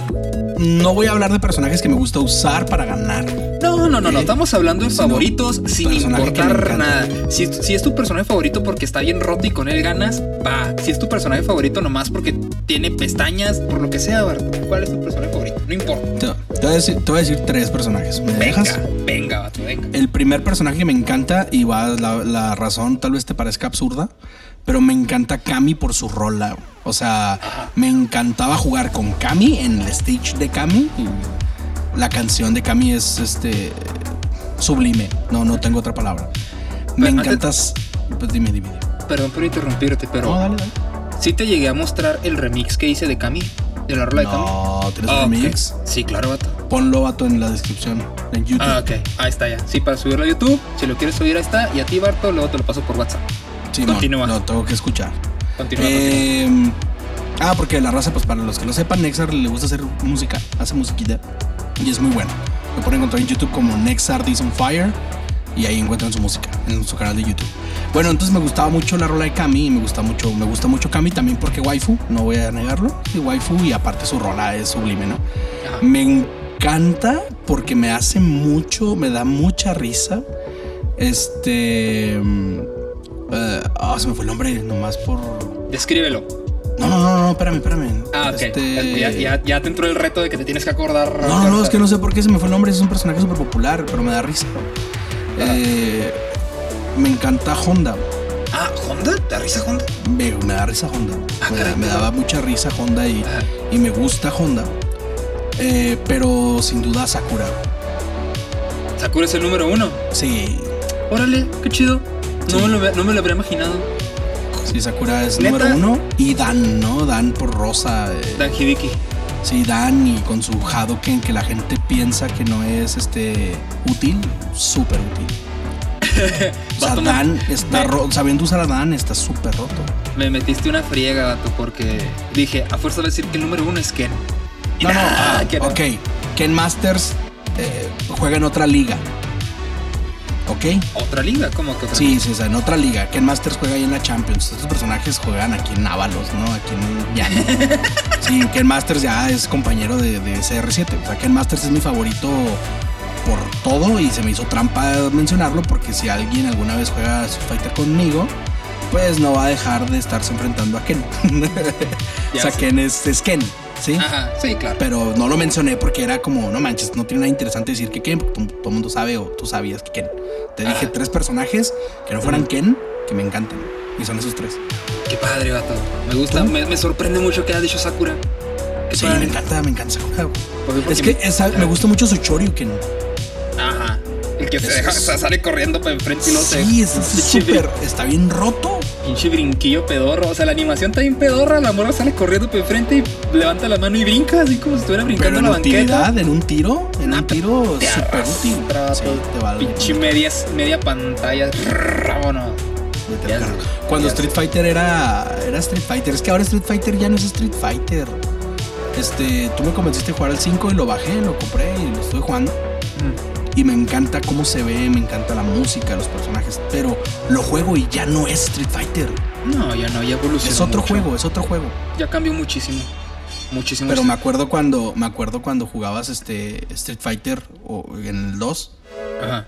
no voy a hablar de personajes que me gusta usar para ganar. No, no, no, no. Estamos hablando de favoritos sin importar nada. Si, si, es tu personaje favorito porque está bien roto y con él ganas, va. Si es tu personaje favorito nomás porque tiene pestañas, por lo que sea, ¿cuál es tu personaje favorito? No importa. Te, voy, a decir, te voy a decir tres personajes. ¿Me venga, dejas? Venga, vato, venga. El primer personaje que me encanta, y va, la, la razón tal vez te parezca absurda, pero me encanta Kami por su rola. O sea, me encantaba jugar con Kami en el stage de Kami. La canción de Kami es este sublime. No, no tengo otra palabra. Me encantas. Pues dime, dime. Perdón por interrumpirte, pero. No, dale, dale. Sí te llegué a mostrar el remix que hice de Kami. De la rola de Kami. No, ¿tienes un remix? Sí, claro, vato. Ponlo, vato, en la descripción. En YouTube. Ah, ok. Ahí está ya. Sí, para subirlo a YouTube. Si lo quieres subir, ahí está. Y a ti, Barto, luego te lo paso por WhatsApp. Sí, Continúa. No, lo tengo que escuchar. Continúa, eh, Ah, porque la raza, pues para los que lo sepan, Nexar le gusta hacer música, hace musiquita y es muy bueno. Me pueden encontrar en YouTube como Next Artist on Fire y ahí encuentran su música en su canal de YouTube. Bueno, entonces me gustaba mucho la rola de Cami y me gusta mucho, me gusta mucho Cami también porque waifu, no voy a negarlo, y waifu y aparte su rola es sublime, ¿no? Me encanta porque me hace mucho, me da mucha risa. Este. Eh, Ah, se me fue el nombre, nomás por. Descríbelo. No, no, no, no, espérame, espérame. Ah, ok. Este- Ya, ya, ya te entró el reto de que te tienes que acordar. No, no, no, es que no sé por qué se me fue el nombre. Es un personaje súper popular, pero me da risa. Eh, me encanta Honda. Ah, ¿Honda? ¿Te da risa Honda? Me, me da risa Honda. Ah, me, caray, me daba mucha risa Honda y, Ajá. y me gusta Honda. Eh, pero sin duda Sakura. Sakura es el número uno. Sí, Órale, qué chido. No, me lo, no me lo habría imaginado. sí, Sakura es ¿Neta? número uno. Y Dan, ¿no? Dan por Rosa. eh, Dan Hibiki. Sí, Dan y con su Hadoken que la gente piensa que no es este útil, súper útil. O sea, Dan está roto, sabiendo usar a Dan está súper roto. Me metiste una friega, vato, porque dije, a fuerza de decir que el número uno es Ken. Y No, no, ah, que no. ok. Ken Masters eh, juega en otra liga. ¿Ok? ¿Otra liga? ¿Cómo que otra Sí, sí, o sea, en otra liga. Ken Masters juega ahí en la Champions. Estos personajes juegan aquí en Ábalos, ¿no? Aquí en Llano. Sí, Ken Masters ya es compañero de, de CR7. O sea, Ken Masters es mi favorito por todo y se me hizo trampa mencionarlo porque si alguien alguna vez juega Street Fighter conmigo, pues no va a dejar de estarse enfrentando a Ken. o Ya sea, sé. Ken es, es Ken, ¿sí? Ajá, sí, claro. Pero no lo mencioné porque era como, no manches, no tiene nada interesante decir que Ken, porque todo, el mundo sabe o tú sabías que Ken. Te dije tres personajes que no fueran Ken, que me encantan. Y son esos tres. Qué padre, vato. Me gusta, me, me sorprende mucho que haya dicho Sakura. Qué Sí, padre. me encanta, me encanta Sakura. güey. Porque- porque Es que me- esa- me gusta mucho su Choryuken. Ajá. El que se deja, es- sale corriendo para enfrente y lo se. Sí, es súper, está bien roto. Pinche brinquillo pedorro. O sea, la animación está bien pedorra. La morra sale corriendo para enfrente y levanta la mano y brinca, así como si estuviera brincando Pero en la banqueta. en un tiro, en un tiro Te súper útil. Sí, te a Pinche media, media pantalla. Vámonos. Ya. Cuando ya Street Fighter era, era Street Fighter. Es que ahora Street Fighter ya no es Street Fighter. Este, tú me convenciste de jugar al 5 y lo bajé, lo compré y lo estoy jugando. Mm. Y me encanta cómo se ve, me encanta la música, los personajes. Pero lo juego y ya no es Street Fighter. No, ya no, ya evolucionó. Es otro mucho. juego, es otro juego. Ya cambió muchísimo. Muchísimo. Pero me acuerdo cuando, me acuerdo cuando jugabas este Street Fighter o en el 2, Ajá.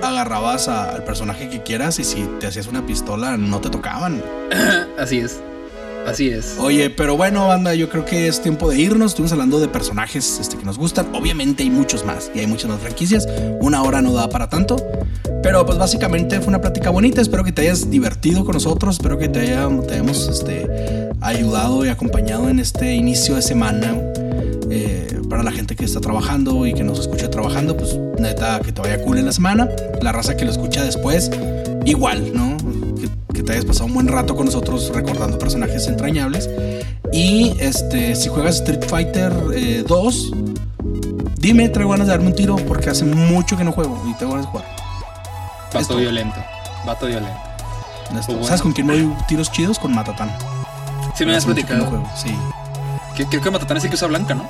agarrabas a- al personaje que quieras y si te hacías una pistola no te tocaban. Así es. Así es. Oye, pero bueno, banda, yo creo que es tiempo de irnos. Estuvimos hablando de personajes este, que nos gustan. Obviamente hay muchos más y hay muchas más franquicias. Una hora no da para tanto. Pero pues básicamente fue una plática bonita. Espero que te hayas divertido con nosotros. Espero que te, haya- te hayamos este, ayudado y acompañado en este inicio de semana. Eh, para la gente que está trabajando y que nos escucha trabajando, pues neta que te vaya cool en la semana. La raza que lo escucha después, igual, ¿no? Que, te hayas pasado un buen rato con nosotros recordando personajes entrañables. Y este, si juegas Street Fighter eh, 2, dime, traigo ganas de darme un tiro porque hace mucho que no juego y tengo ganas de jugar. Vato Esto. violento. Vato violento. Pues bueno. ¿Sabes con quién me doy tiros chidos? Con Matatán. Sí, me no platicado. sí. Creo que Matatán es el que usa blanca, ¿no?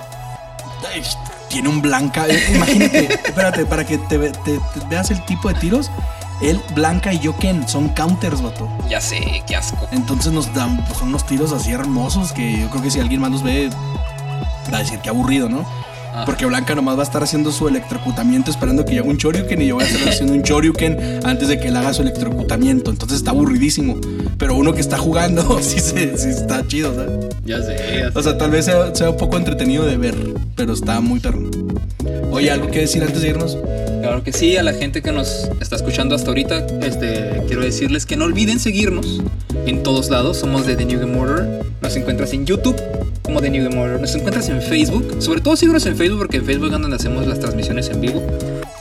Ay, tiene un blanca. eh, Imagínate, espérate, para que te, ve- te- te veas el tipo de tiros. Él, Blanca y yo, Ken, son counters, vato. Ya sé, qué asco. Entonces nos dan, pues, son unos tiros así hermosos que yo creo que si alguien más los ve, va a decir que aburrido, ¿no? Ajá. Porque Blanca nomás va a estar haciendo su electrocutamiento esperando que yo haga un Choryuken y yo voy a estar haciendo un Choryuken antes de que él haga su electrocutamiento. Entonces está aburridísimo. Pero uno que está jugando sí, se, sí está chido, ¿sabes? Ya sé, ya sé. O sea, tal vez sea, sea un poco entretenido de ver, pero está muy perro. Oye, ¿algo que decir antes de irnos? Claro que sí, a la gente que nos está escuchando hasta ahorita, este, quiero decirles que no olviden seguirnos en todos lados. Somos de The New Game Order. Nos encuentras en YouTube como The New Game Order. Nos encuentras en Facebook. Sobre todo síguenos en Facebook porque en Facebook es donde hacemos las transmisiones en vivo.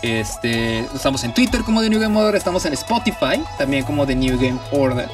Este, estamos en Twitter como The New Game Order. Estamos en Spotify también como The New Game Order.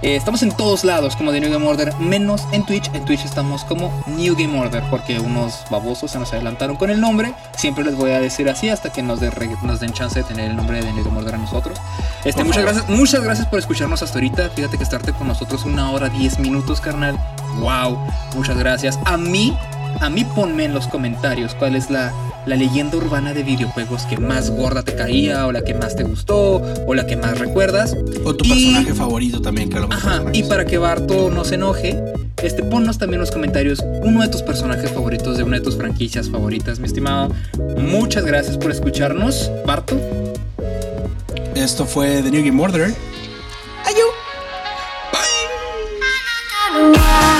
Eh, estamos en todos lados como The New Game Order, menos en Twitch. En Twitch estamos como New Game Order, porque unos babosos se nos adelantaron con el nombre. Siempre les voy a decir así hasta que nos, de- nos den chance de tener el nombre de New Game Order a nosotros. Este, muchas gracias, muchas gracias por escucharnos hasta ahorita. Fíjate que estarte con nosotros una hora, 10 minutos, carnal. Wow, muchas gracias. A mí, a mí ponme en los comentarios cuál es la, la leyenda urbana de videojuegos que más gorda te caía, o la que más te gustó, o la que más recuerdas. O tu personaje favorito también, que lo Ajá, y para que Barto no se enoje, este, ponnos también en los comentarios uno de tus personajes favoritos de una de tus franquicias favoritas, mi estimado. Muchas gracias por escucharnos, Barto. Esto fue The New Game Order. Ayú. Bye.